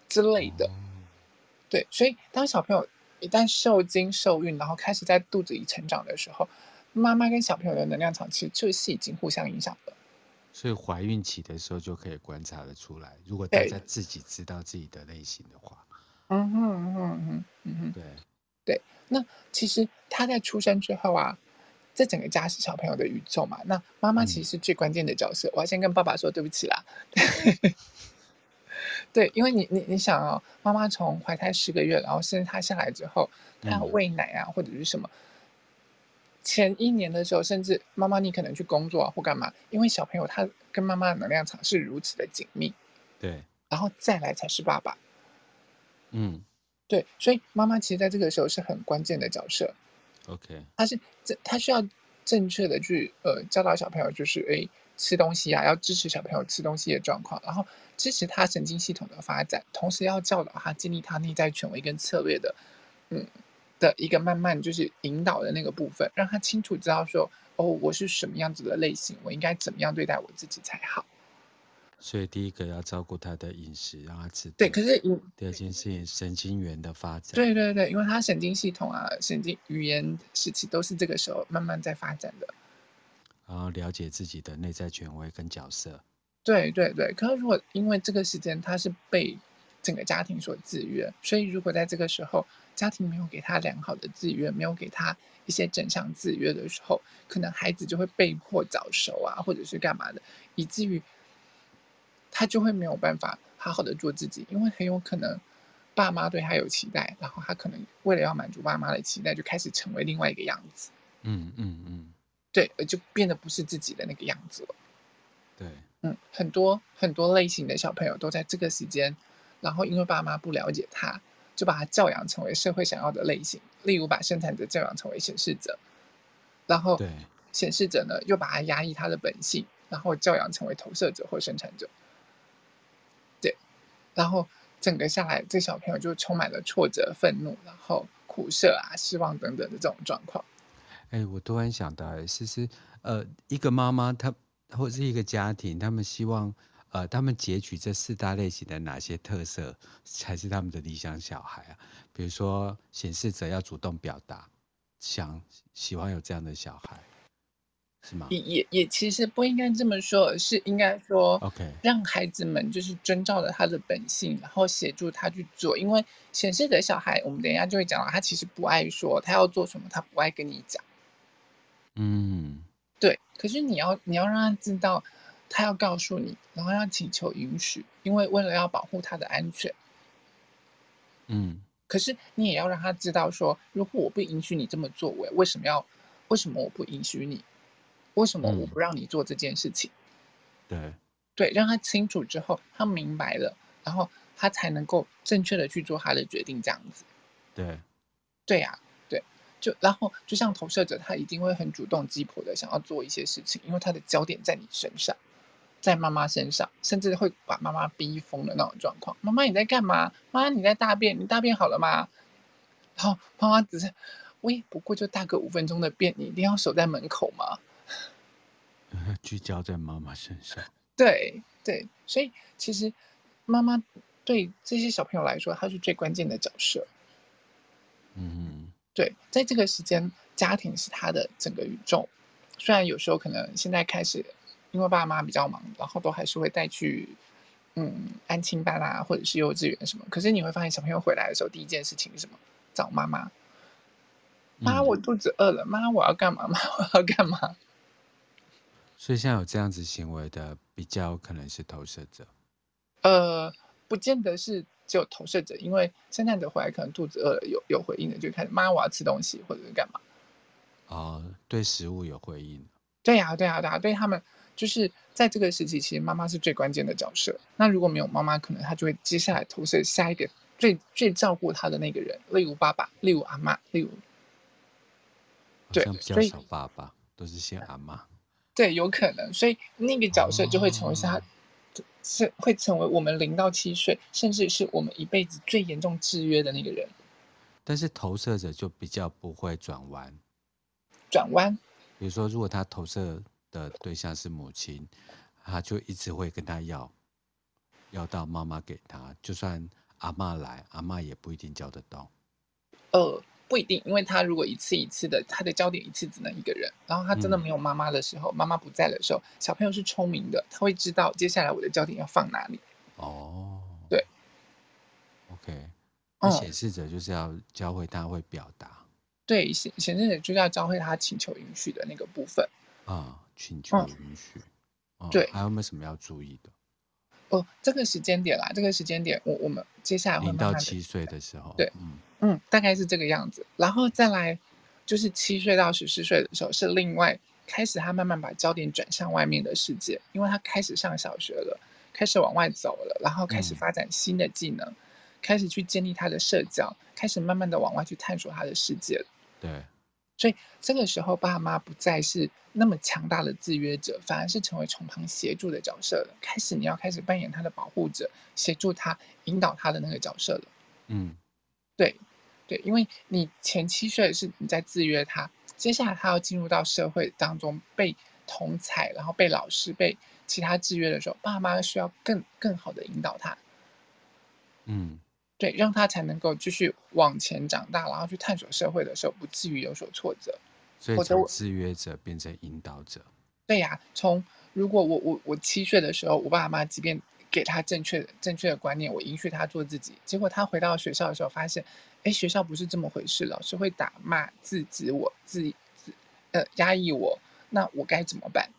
之类的，对，所以当小朋友一旦受精受孕，然后开始在肚子里成长的时候，妈妈跟小朋友的能量场其实就是已经互相影响了。所以怀孕期的时候就可以观察得出来，如果大家自己知道自己的类型的话，嗯哼嗯哼嗯哼嗯哼，对对。那其实他在出生之后啊，这整个家是小朋友的宇宙嘛，那妈妈其实是最关键的角色。嗯、我要先跟爸爸说对不起啦。[laughs] 对，因为你你你想哦，妈妈从怀胎十个月，然后生他下来之后，她要喂奶啊，或者是什么，前一年的时候，甚至妈妈你可能去工作啊或干嘛，因为小朋友他跟妈妈的能量场是如此的紧密，对，然后再来才是爸爸，嗯，对，所以妈妈其实在这个时候是很关键的角色，OK，他是这他需要正确的去呃教导小朋友，就是诶。吃东西啊，要支持小朋友吃东西的状况，然后支持他神经系统的发展，同时要教导他建立他内在权威跟策略的，嗯，的一个慢慢就是引导的那个部分，让他清楚知道说，哦，我是什么样子的类型，我应该怎么样对待我自己才好。所以第一个要照顾他的饮食，让他吃。对，可是第二件事情神经元的发展。对对对，因为他神经系统啊，神经语言时期都是这个时候慢慢在发展的。然后了解自己的内在权威跟角色，对对对。可是如果因为这个时间他是被整个家庭所制约，所以如果在这个时候家庭没有给他良好的制约，没有给他一些正向制约的时候，可能孩子就会被迫早熟啊，或者是干嘛的，以至于他就会没有办法好好的做自己，因为很有可能爸妈对他有期待，然后他可能为了要满足爸妈的期待，就开始成为另外一个样子。嗯嗯嗯。对，就变得不是自己的那个样子了。对，嗯，很多很多类型的小朋友都在这个时间，然后因为爸妈不了解他，就把他教养成为社会想要的类型，例如把生产者教养成为显示者，然后显示者呢又把他压抑他的本性，然后教养成为投射者或生产者。然后整个下来，这小朋友就充满了挫折、愤怒，然后苦涩啊、失望等等的这种状况。哎，我突然想到，其实，呃，一个妈妈，她或者是一个家庭，他们希望，呃，他们截取这四大类型的哪些特色才是他们的理想小孩啊？比如说，显示者要主动表达，想喜欢有这样的小孩，是吗？也也也，其实不应该这么说，是应该说，OK，让孩子们就是遵照着他的本性，然后协助他去做。因为显示的小孩，我们等一下就会讲到，他其实不爱说，他要做什么，他不爱跟你讲。嗯，对。可是你要你要让他知道，他要告诉你，然后要请求允许，因为为了要保护他的安全。嗯。可是你也要让他知道说，如果我不允许你这么做，我为什么要？为什么我不允许你？为什么我不让你做这件事情？嗯、对。对，让他清楚之后，他明白了，然后他才能够正确的去做他的决定，这样子。对。对呀、啊。就然后就像投射者，他一定会很主动、急迫的想要做一些事情，因为他的焦点在你身上，在妈妈身上，甚至会把妈妈逼疯的那种状况。妈妈你在干嘛？妈妈你在大便？你大便好了吗？然后妈妈只是，喂，不过就大个五分钟的便，你一定要守在门口吗？[laughs] 聚焦在妈妈身上。[laughs] 对对，所以其实妈妈对这些小朋友来说，她是最关键的角色。嗯，对，在这个时间，家庭是他的整个宇宙。虽然有时候可能现在开始，因为爸妈比较忙，然后都还是会带去嗯安亲班啊，或者是幼稚园什么。可是你会发现，小朋友回来的时候，第一件事情是什么？找妈妈。妈，我肚子饿了。妈，我要干嘛？[laughs] 妈，我要干嘛？所以像有这样子行为的，比较可能是投射者。呃，不见得是只有投射者，因为生产者回来可能肚子饿了，有有回应的，就开始妈，我要吃东西，或者是干嘛。哦，对食物有回应。对呀、啊，对呀、啊，对呀、啊，对他们就是在这个时期，其实妈妈是最关键的角色。那如果没有妈妈，可能他就会接下来投射下一个最最照顾他的那个人，例如爸爸，例如阿妈，例如。对，比较少爸爸，都是先阿妈。对，有可能，所以那个角色就会成为是他，哦、是会成为我们零到七岁，甚至是我们一辈子最严重制约的那个人。但是投射者就比较不会转弯。转弯。比如说，如果他投射的对象是母亲，他就一直会跟他要，要到妈妈给他，就算阿妈来，阿妈也不一定叫得到。呃。不一定，因为他如果一次一次的，他的焦点一次只能一个人，然后他真的没有妈妈的时候，嗯、妈妈不在的时候，小朋友是聪明的，他会知道接下来我的焦点要放哪里。哦，对，OK，那显示者就是要教会他会表达。对，显显示者就是要教会他请求允许的那个部分。啊，请求允许。对，还有没有什么要注意的？哦，这个时间点啦，这个时间点，我我们接下来会慢慢零到七岁的时候，对，嗯。嗯，大概是这个样子，然后再来就是七岁到十四岁的时候，是另外开始他慢慢把焦点转向外面的世界，因为他开始上小学了，开始往外走了，然后开始发展新的技能，嗯、开始去建立他的社交，开始慢慢的往外去探索他的世界，对。所以这个时候，爸妈不再是那么强大的制约者，反而是成为从旁协助的角色了。开始你要开始扮演他的保护者，协助他、引导他的那个角色了。嗯，对，对，因为你前七岁是你在制约他，接下来他要进入到社会当中被同侪，然后被老师、被其他制约的时候，爸妈需要更更好的引导他。嗯。对，让他才能够继续往前长大，然后去探索社会的时候，不至于有所挫折。所以从制约者变成引导者。对呀、啊，从如果我我我七岁的时候，我爸妈即便给他正确的正确的观念，我允许他做自己，结果他回到学校的时候，发现，哎，学校不是这么回事，老师会打骂、制止我、自自呃压抑我，那我该怎么办？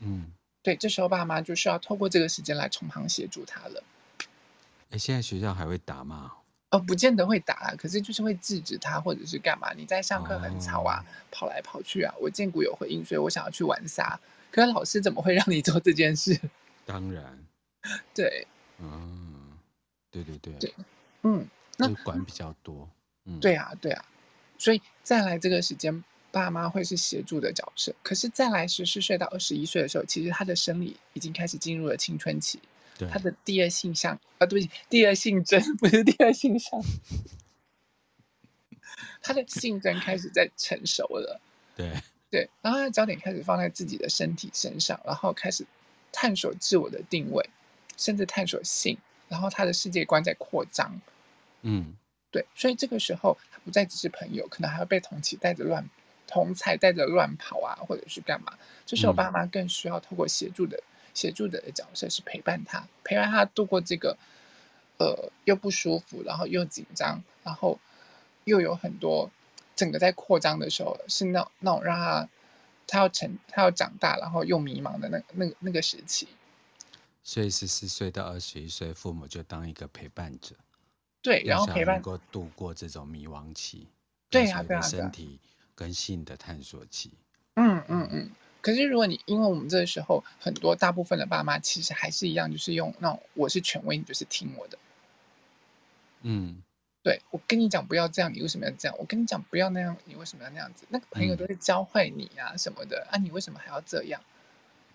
嗯，对，这时候爸妈就需要透过这个时间来从旁协助他了。哎，现在学校还会打吗？哦，不见得会打啊，可是就是会制止他，或者是干嘛？你在上课很吵啊，哦、跑来跑去啊。我见古有回应，所以我想要去玩沙。可是老师怎么会让你做这件事？[laughs] 当然，对，嗯，对对对，对，嗯，那管比较多，嗯，对啊，对啊，所以再来这个时间，爸妈会是协助的角色。可是再来十四岁到二十一岁的时候，其实他的生理已经开始进入了青春期。他的第二性向啊，对不起，第二性征不是第二性向，[laughs] 他的性征开始在成熟了。对对，然后他的焦点开始放在自己的身体身上，然后开始探索自我的定位，甚至探索性，然后他的世界观在扩张。嗯，对，所以这个时候他不再只是朋友，可能还会被同期带着乱同才带着乱跑啊，或者是干嘛。这时候爸妈更需要透过协助的。嗯协助者的角色是陪伴他，陪伴他度过这个，呃，又不舒服，然后又紧张，然后又有很多整个在扩张的时候，是那那种让他他要成他要长大，然后又迷茫的那那那个时期。所以十四岁到二十一岁，父母就当一个陪伴者，对，然后陪伴能够度过这种迷惘期，对呀，对呀，身体跟性的探索期。嗯嗯嗯。可是，如果你因为我们这个时候很多大部分的爸妈其实还是一样，就是用那种我是权威，你就是听我的。嗯，对，我跟你讲不要这样，你为什么要这样？我跟你讲不要那样，你为什么要那样子？那个朋友都是教坏你呀、啊、什么的、嗯、啊，你为什么还要这样？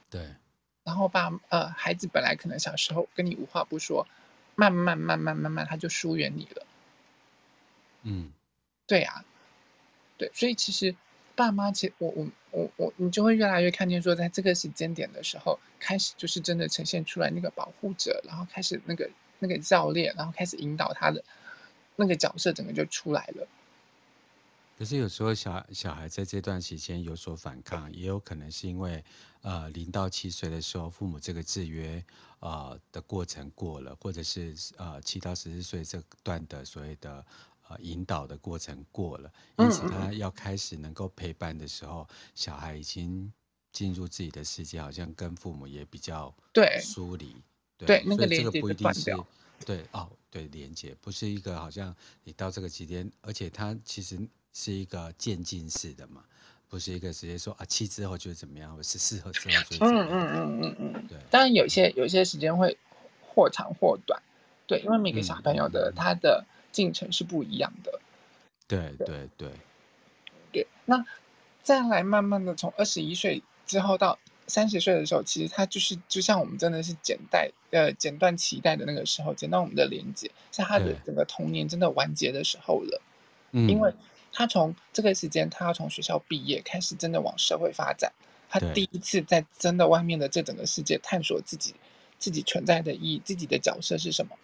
对。然后爸呃，孩子本来可能小时候跟你无话不说，慢慢慢慢慢慢他就疏远你了。嗯，对呀、啊，对，所以其实爸妈其实我我。我我你就会越来越看见说，在这个时间点的时候，开始就是真的呈现出来那个保护者，然后开始那个那个教练，然后开始引导他的那个角色，整个就出来了。可是有时候小小孩在这段时间有所反抗，也有可能是因为，呃，零到七岁的时候，父母这个制约，呃的过程过了，或者是呃七到十四岁这段的所谓的呃引导的过程过了，因此他要开始能够陪伴的时候，小孩已经进入自己的世界，好像跟父母也比较对疏离，对，对，那个连接不一定是，对哦，对连接不是一个好像你到这个期间，而且他其实。是一个渐进式的嘛，不是一个直接说啊七之后就是怎么样，或是四之后就是怎么样。嗯嗯嗯嗯嗯，对。当然有些有些时间会或长或短，对，因为每个小朋友的、嗯、他的进程是不一样的。对对对对，那再来慢慢的从二十一岁之后到三十岁的时候，其实他就是就像我们真的是剪带呃剪断脐带的那个时候，剪断我们的连接，是他的整个童年真的完结的时候了，嗯，因为。他从这个时间，他要从学校毕业开始，真的往社会发展。他第一次在真的外面的这整个世界探索自己自己存在的意义，自己的角色是什么。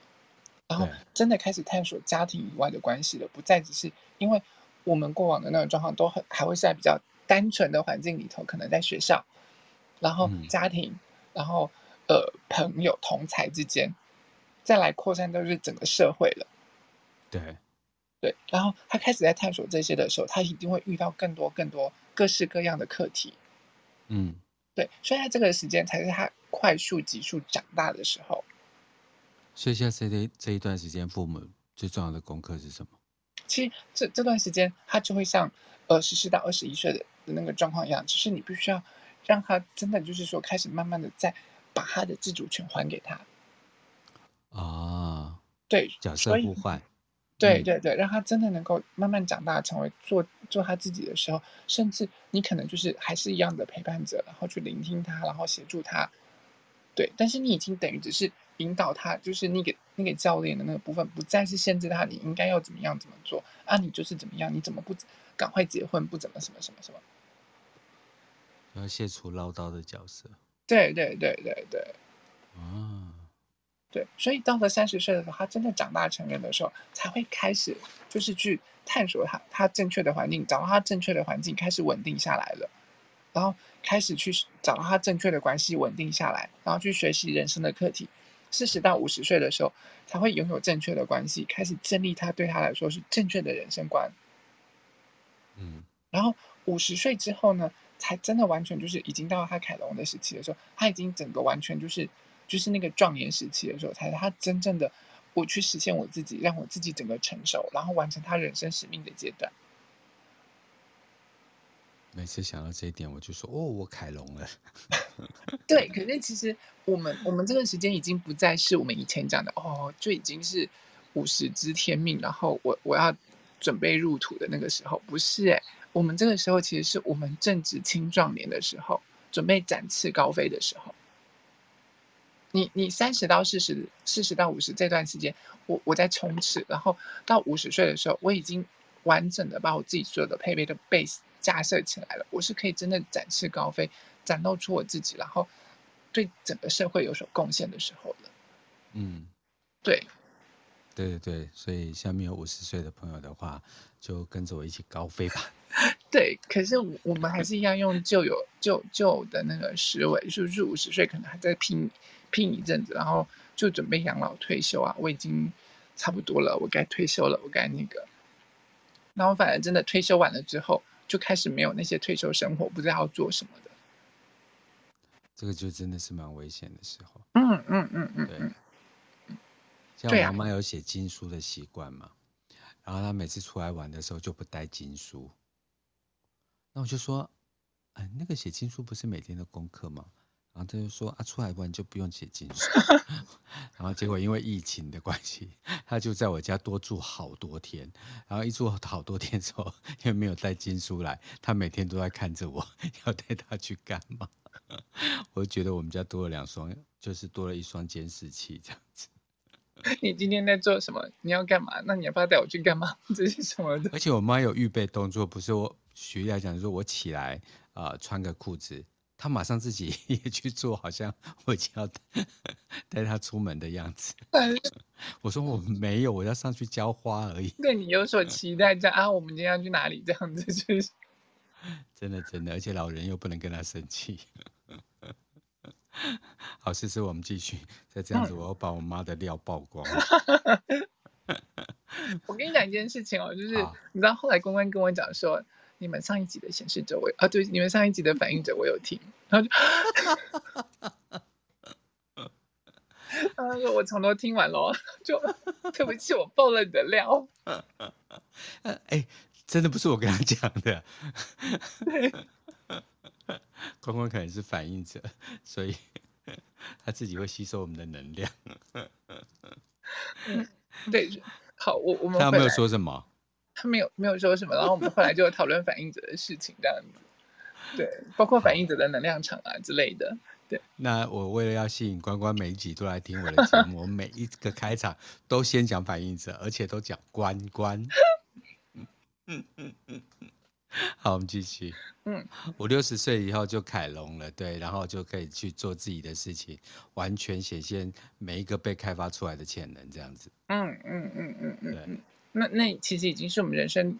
然后真的开始探索家庭以外的关系了，不再只是因为我们过往的那种状况都很还会是在比较单纯的环境里头，可能在学校，然后家庭，嗯、然后呃朋友同才之间，再来扩散都是整个社会了。对。对，然后他开始在探索这些的时候，他一定会遇到更多更多各式各样的课题。嗯，对，所以在这个时间才是他快速急速长大的时候。所以现在这这一段时间，父母最重要的功课是什么？其实这这段时间，他就会像呃十四到二十一岁的的那个状况一样，就是你必须要让他真的就是说，开始慢慢的在把他的自主权还给他。啊、哦，对，角色互换。对对对，让他真的能够慢慢长大，成为做做他自己的时候，甚至你可能就是还是一样的陪伴者，然后去聆听他，然后协助他。对，但是你已经等于只是引导他，就是那个那个教练的那个部分，不再是限制他，你应该要怎么样怎么做啊？你就是怎么样？你怎么不赶快结婚？不怎么什么什么什么？要卸除唠叨的角色。对对对对对。啊。对，所以到了三十岁的时候，他真的长大成人的时候，才会开始就是去探索他他正确的环境，找到他正确的环境，开始稳定下来了，然后开始去找到他正确的关系，稳定下来，然后去学习人生的课题。四十到五十岁的时候，才会拥有正确的关系，开始建立他对他来说是正确的人生观。嗯，然后五十岁之后呢，才真的完全就是已经到了他凯龙的时期的时候，他已经整个完全就是。就是那个壮年时期的时候，才是他真正的我去实现我自己，让我自己整个成熟，然后完成他人生使命的阶段。每次想到这一点，我就说：“哦，我凯龙了。[laughs] ”对，可是其实我们我们这个时间已经不再是我们以前讲的哦，就已经是五十知天命，然后我我要准备入土的那个时候，不是诶，我们这个时候其实是我们正值青壮年的时候，准备展翅高飞的时候。你你三十到四十，四十到五十这段时间，我我在冲刺，然后到五十岁的时候，我已经完整的把我自己所有的配备的 base 架设起来了，我是可以真的展翅高飞，展露出我自己，然后对整个社会有所贡献的时候了。嗯，对，对对对，所以下面有五十岁的朋友的话，就跟着我一起高飞吧。[laughs] 对，可是我们还是一样用旧有旧旧的那个思维，是不是五十岁可能还在拼？拼一阵子，然后就准备养老退休啊！我已经差不多了，我该退休了，我该那个。然后反而真的退休完了之后，就开始没有那些退休生活，不知道要做什么的。这个就真的是蛮危险的时候。嗯嗯嗯嗯，对。像我妈妈有写经书的习惯嘛，然后她每次出来玩的时候就不带经书。那我就说，哎，那个写经书不是每天的功课吗？然后他就说啊，出来玩就不用写经书。然后结果因为疫情的关系，他就在我家多住好多天。然后一住好多天之后，因为没有带金书来，他每天都在看着我，[laughs] 要带他去干嘛？[laughs] 我就觉得我们家多了两双，就是多了一双监视器这样子。[laughs] 你今天在做什么？你要干嘛？那你要不要带我去干嘛？这是什么的？而且我妈有预备动作，不是我，举例来讲，说我起来呃穿个裤子，他马上自己 [laughs] 也去做，好像我已经要 [laughs] 带他出门的样子。[laughs] 我说我没有，我要上去浇花而已。对你有所期待，这样啊，我们今天要去哪里？这样子就是真的真的，而且老人又不能跟他生气。好，思思，我们继续。再这样子，我要把我妈的料曝光。我跟你讲一件事情哦，就是你知道后来公关跟我讲说，你们上一集的显示者我啊，对，你们上一集的反应者我有听，然后就，[laughs] 他说我从头听完了，[laughs] 就对不起，我爆了你的料。[laughs] 哎、欸，真的不是我跟他讲的。对。关关可能是反应者，所以他自己会吸收我们的能量。嗯，对，好，我我们他没有说什么，他没有没有说什么，然后我们后来就讨论反应者的事情，这样子，对，包括反应者的能量场啊之类的，对。那我为了要吸引关关每一集都来听我的节目，[laughs] 我每一个开场都先讲反应者，而且都讲关关。嗯嗯嗯好，我们继续。嗯，五六十岁以后就凯龙了，对，然后就可以去做自己的事情，完全显现每一个被开发出来的潜能，这样子。嗯嗯嗯嗯嗯，对。那那其实已经是我们人生，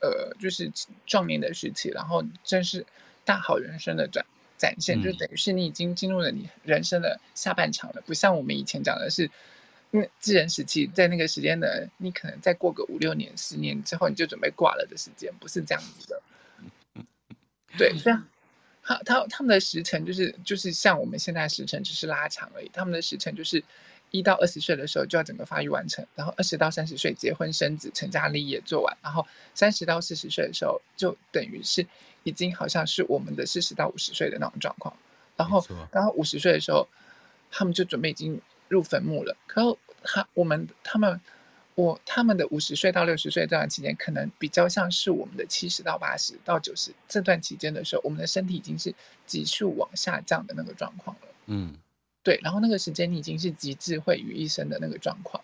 呃，就是壮年的时期，然后真是大好人生的展展现，嗯、就等于是你已经进入了你人生的下半场了，不像我们以前讲的是。那自然时期，在那个时间的，你可能再过个五六年、十年之后，你就准备挂了的时间，不是这样子的。[laughs] 对，这样，他他他们的时辰就是就是像我们现在时辰只是拉长而已。他们的时辰就是一到二十岁的时候就要整个发育完成，然后二十到三十岁结婚生子、成家立业做完，然后三十到四十岁的时候就等于是已经好像是我们的四十到五十岁的那种状况。然后然后五十岁的时候，他们就准备已经。入坟墓了，可他我们他们我他们的五十岁到六十岁这段期间，可能比较像是我们的七十到八十到九十这段期间的时候，我们的身体已经是急速往下降的那个状况了。嗯，对，然后那个时间你已经是集智慧于一身的那个状况。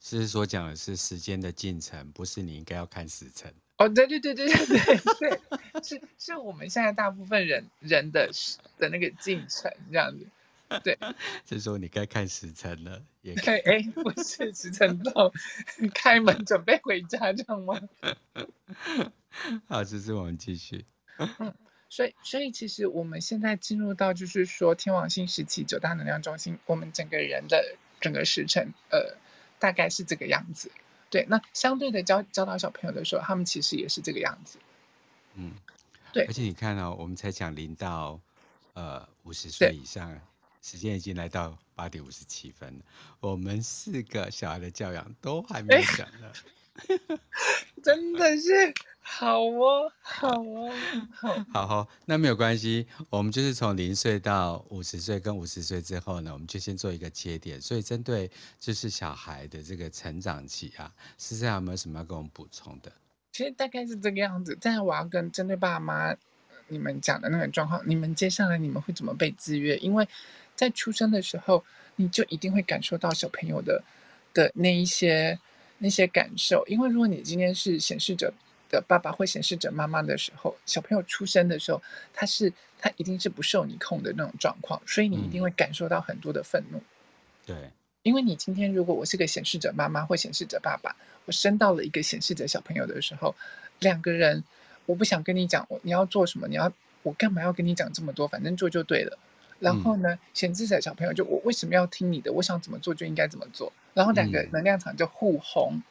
是所讲的是时间的进程，不是你应该要看时辰。哦，对对对对对对对，是是我们现在大部分人人的的那个进程这样子。对，[laughs] 是说你该看时辰了，也对，哎，不是时辰到，[laughs] 开门准备回家这样吗？[laughs] 好，这是我们继续。嗯，所以，所以其实我们现在进入到就是说天王星时期九大能量中心，我们整个人的整个时辰，呃，大概是这个样子。对，那相对的教教导小朋友的时候，他们其实也是这个样子。嗯，对，而且你看哦，我们才讲零到呃五十岁以上。时间已经来到八点五十七分了，我们四个小孩的教养都还没讲呢，[laughs] 欸、真的是好哦，好哦，好，[laughs] 好好，那没有关系，我们就是从零岁到五十岁跟五十岁之后呢，我们就先做一个切点，所以针对就是小孩的这个成长期啊，思思有没有什么要跟我们补充的？其实大概是这个样子，但是我要跟针对爸妈你们讲的那个状况，你们接下来你们会怎么被制约？因为在出生的时候，你就一定会感受到小朋友的的那一些那些感受，因为如果你今天是显示者的爸爸会显示者妈妈的时候，小朋友出生的时候，他是他一定是不受你控的那种状况，所以你一定会感受到很多的愤怒。对，因为你今天如果我是个显示者妈妈或显示者爸爸，我生到了一个显示者小朋友的时候，两个人，我不想跟你讲我，你要做什么，你要我干嘛要跟你讲这么多，反正做就对了。然后呢，显示者小朋友就我为什么要听你的？我想怎么做就应该怎么做。然后两个能量场就互轰，嗯、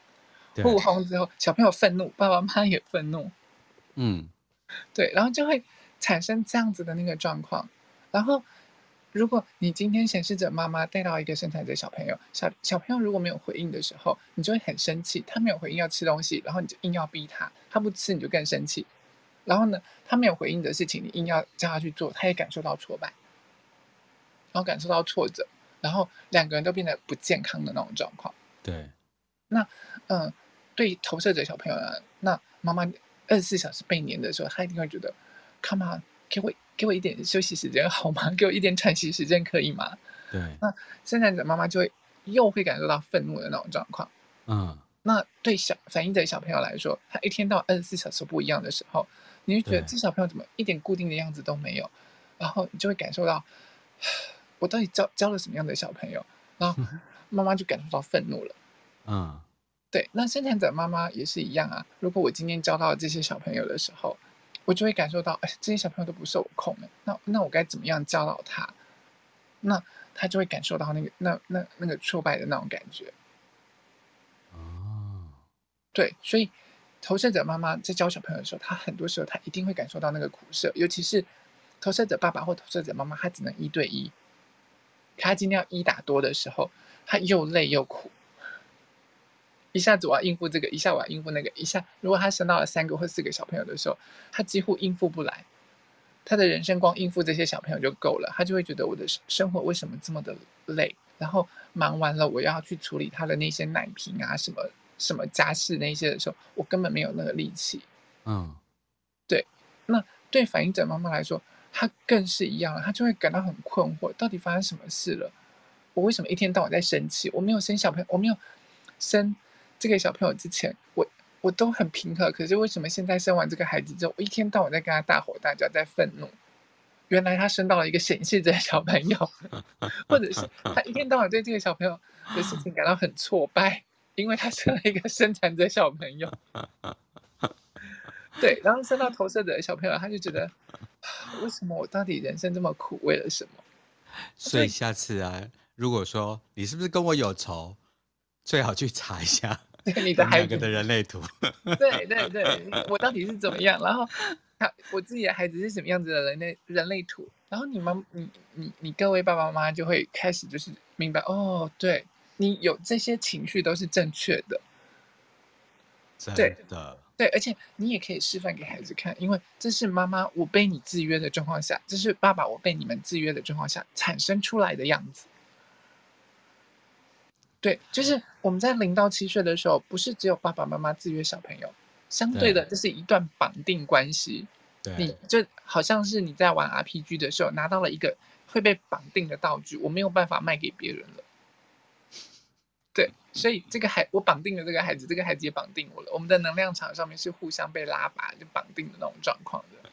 互轰之后，小朋友愤怒，爸爸妈妈也愤怒。嗯，对，然后就会产生这样子的那个状况。然后，如果你今天显示者妈妈带到一个生产者小朋友，小小朋友如果没有回应的时候，你就会很生气。他没有回应要吃东西，然后你就硬要逼他，他不吃你就更生气。然后呢，他没有回应的事情，你硬要叫他去做，他也感受到挫败。然后感受到挫折，然后两个人都变得不健康的那种状况。对，那嗯，对投射者小朋友呢，那妈妈二十四小时被黏的时候，他一定会觉得，Come on，给我给我一点休息时间好吗？[laughs] 给我一点喘息时间可以吗？对，那生产者妈妈就会又会感受到愤怒的那种状况。嗯，那对小反应者小朋友来说，他一天到晚二十四小时不一样的时候，你就觉得这小朋友怎么一点固定的样子都没有，然后你就会感受到，我到底教教了什么样的小朋友？然后 [laughs] 妈妈就感受到愤怒了。嗯，对，那生产者妈妈也是一样啊。如果我今天教到这些小朋友的时候，我就会感受到，哎，这些小朋友都不受我控了。那那我该怎么样教导他？那他就会感受到那个那那那个挫败的那种感觉。哦，对，所以投射者妈妈在教小朋友的时候，他很多时候他一定会感受到那个苦涩，尤其是投射者爸爸或投射者妈妈，他只能一对一。他今天要一打多的时候，他又累又苦。一下子我要应付这个，一下我要应付那个，一下如果他生到了三个或四个小朋友的时候，他几乎应付不来。他的人生光应付这些小朋友就够了，他就会觉得我的生活为什么这么的累？然后忙完了，我要去处理他的那些奶瓶啊，什么什么家事那些的时候，我根本没有那个力气。嗯，对。那对反应者妈妈来说，她更是一样了，她就会感到很困惑，到底发生什么事了？我为什么一天到晚在生气？我没有生小朋友，我没有生这个小朋友之前，我我都很平和。可是为什么现在生完这个孩子之后，我一天到晚在跟他大吼大叫，在愤怒？原来他生到了一个显示者小朋友，[laughs] 或者是他一天到晚对这个小朋友的事情感到很挫败，因为他生了一个生产者小朋友。对，然后生到投射者的小朋友，他就觉得，为什么我到底人生这么苦？为了什么？所以下次啊，如果说你是不是跟我有仇，最好去查一下 [laughs] 你的孩子的人类图。[laughs] 对对对，我到底是怎么样？然后。他我自己的孩子是什么样子的人类人类图，然后你们你你你各位爸爸妈妈就会开始就是明白哦，对你有这些情绪都是正确的，对的，对，而且你也可以示范给孩子看，因为这是妈妈我被你制约的状况下，这是爸爸我被你们制约的状况下产生出来的样子。对，就是我们在零到七岁的时候，不是只有爸爸妈妈制约小朋友。相对的，这是一段绑定关系。对，你就好像是你在玩 RPG 的时候拿到了一个会被绑定的道具，我没有办法卖给别人了。对，所以这个孩我绑定了这个孩子，这个孩子也绑定我了。我们的能量场上面是互相被拉拔就绑定的那种状况的。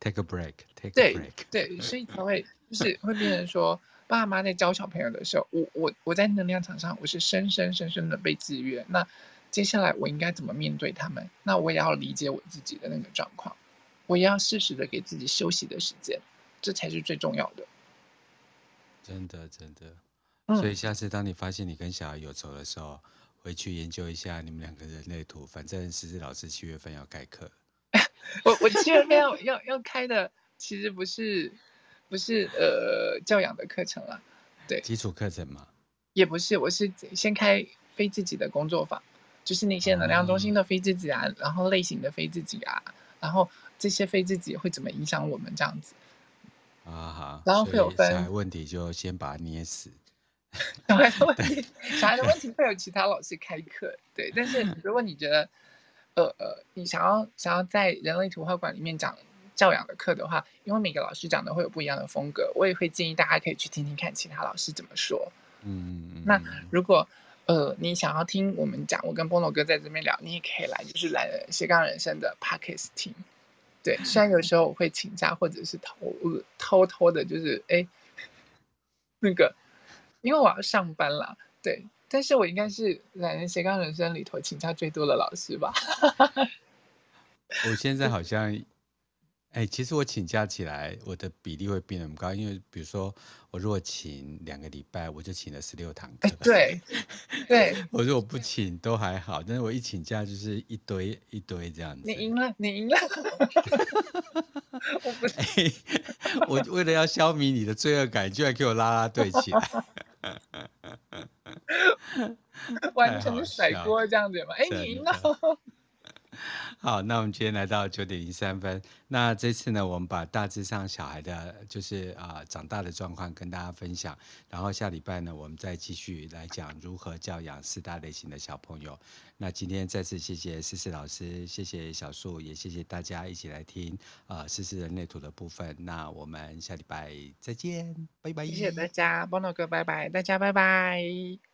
Take a break, take a break。对对，所以才会就是会变成说，爸妈在教小朋友的时候，我我我在能量场上我是深深深深的被制约。那接下来我应该怎么面对他们？那我也要理解我自己的那个状况，我也要适时的给自己休息的时间，这才是最重要的。真的，真的。所以下次当你发现你跟小孩有仇的时候，回去研究一下你们两个人类图。反正思思老师七月份要开课。[laughs] 我我七月份要要要开的，其实不是不是呃教养的课程了，对，基础课程嘛，也不是，我是先开非自己的工作坊。就是那些能量中心的非自己啊，嗯、然后类型的非自己啊，然后这些非自己会怎么影响我们这样子啊？哈，然后会有分问题就先把它捏死。小孩的问题，小孩的问题会有其他老师开课，对。但是如果你觉得，呃呃，你想要想要在人类图画馆里面讲教养的课的话，因为每个老师讲的会有不一样的风格，我也会建议大家可以去听听看其他老师怎么说。嗯嗯。那如果呃，你想要听我们讲，我跟菠萝哥在这边聊，你也可以来，就是来斜杠人生的 Podcast 听。对，虽然有时候我会请假，或者是偷偷偷的，就是哎，那个，因为我要上班啦，对，但是我应该是来斜杠人生里头请假最多的老师吧。[laughs] 我现在好像。哎、欸，其实我请假起来，我的比例会变得很高，因为比如说我如果请两个礼拜，我就请了十六堂课。对，对。[laughs] 我如果不请都还好，但是我一请假就是一堆一堆这样子。你赢了，你赢了。[laughs] 我不是、欸。我为了要消弭你的罪恶感，居然给我拉拉队起来。完全甩锅这样子嘛？哎、欸，你赢了。[laughs] [laughs] 好，那我们今天来到九点零三分。那这次呢，我们把大致上小孩的，就是啊、呃、长大的状况跟大家分享。然后下礼拜呢，我们再继续来讲如何教养四大类型的小朋友。那今天再次谢谢思思老师，谢谢小树，也谢谢大家一起来听啊思思人类图的部分。那我们下礼拜再见，拜拜。谢谢大家，波诺哥，拜拜，大家拜拜。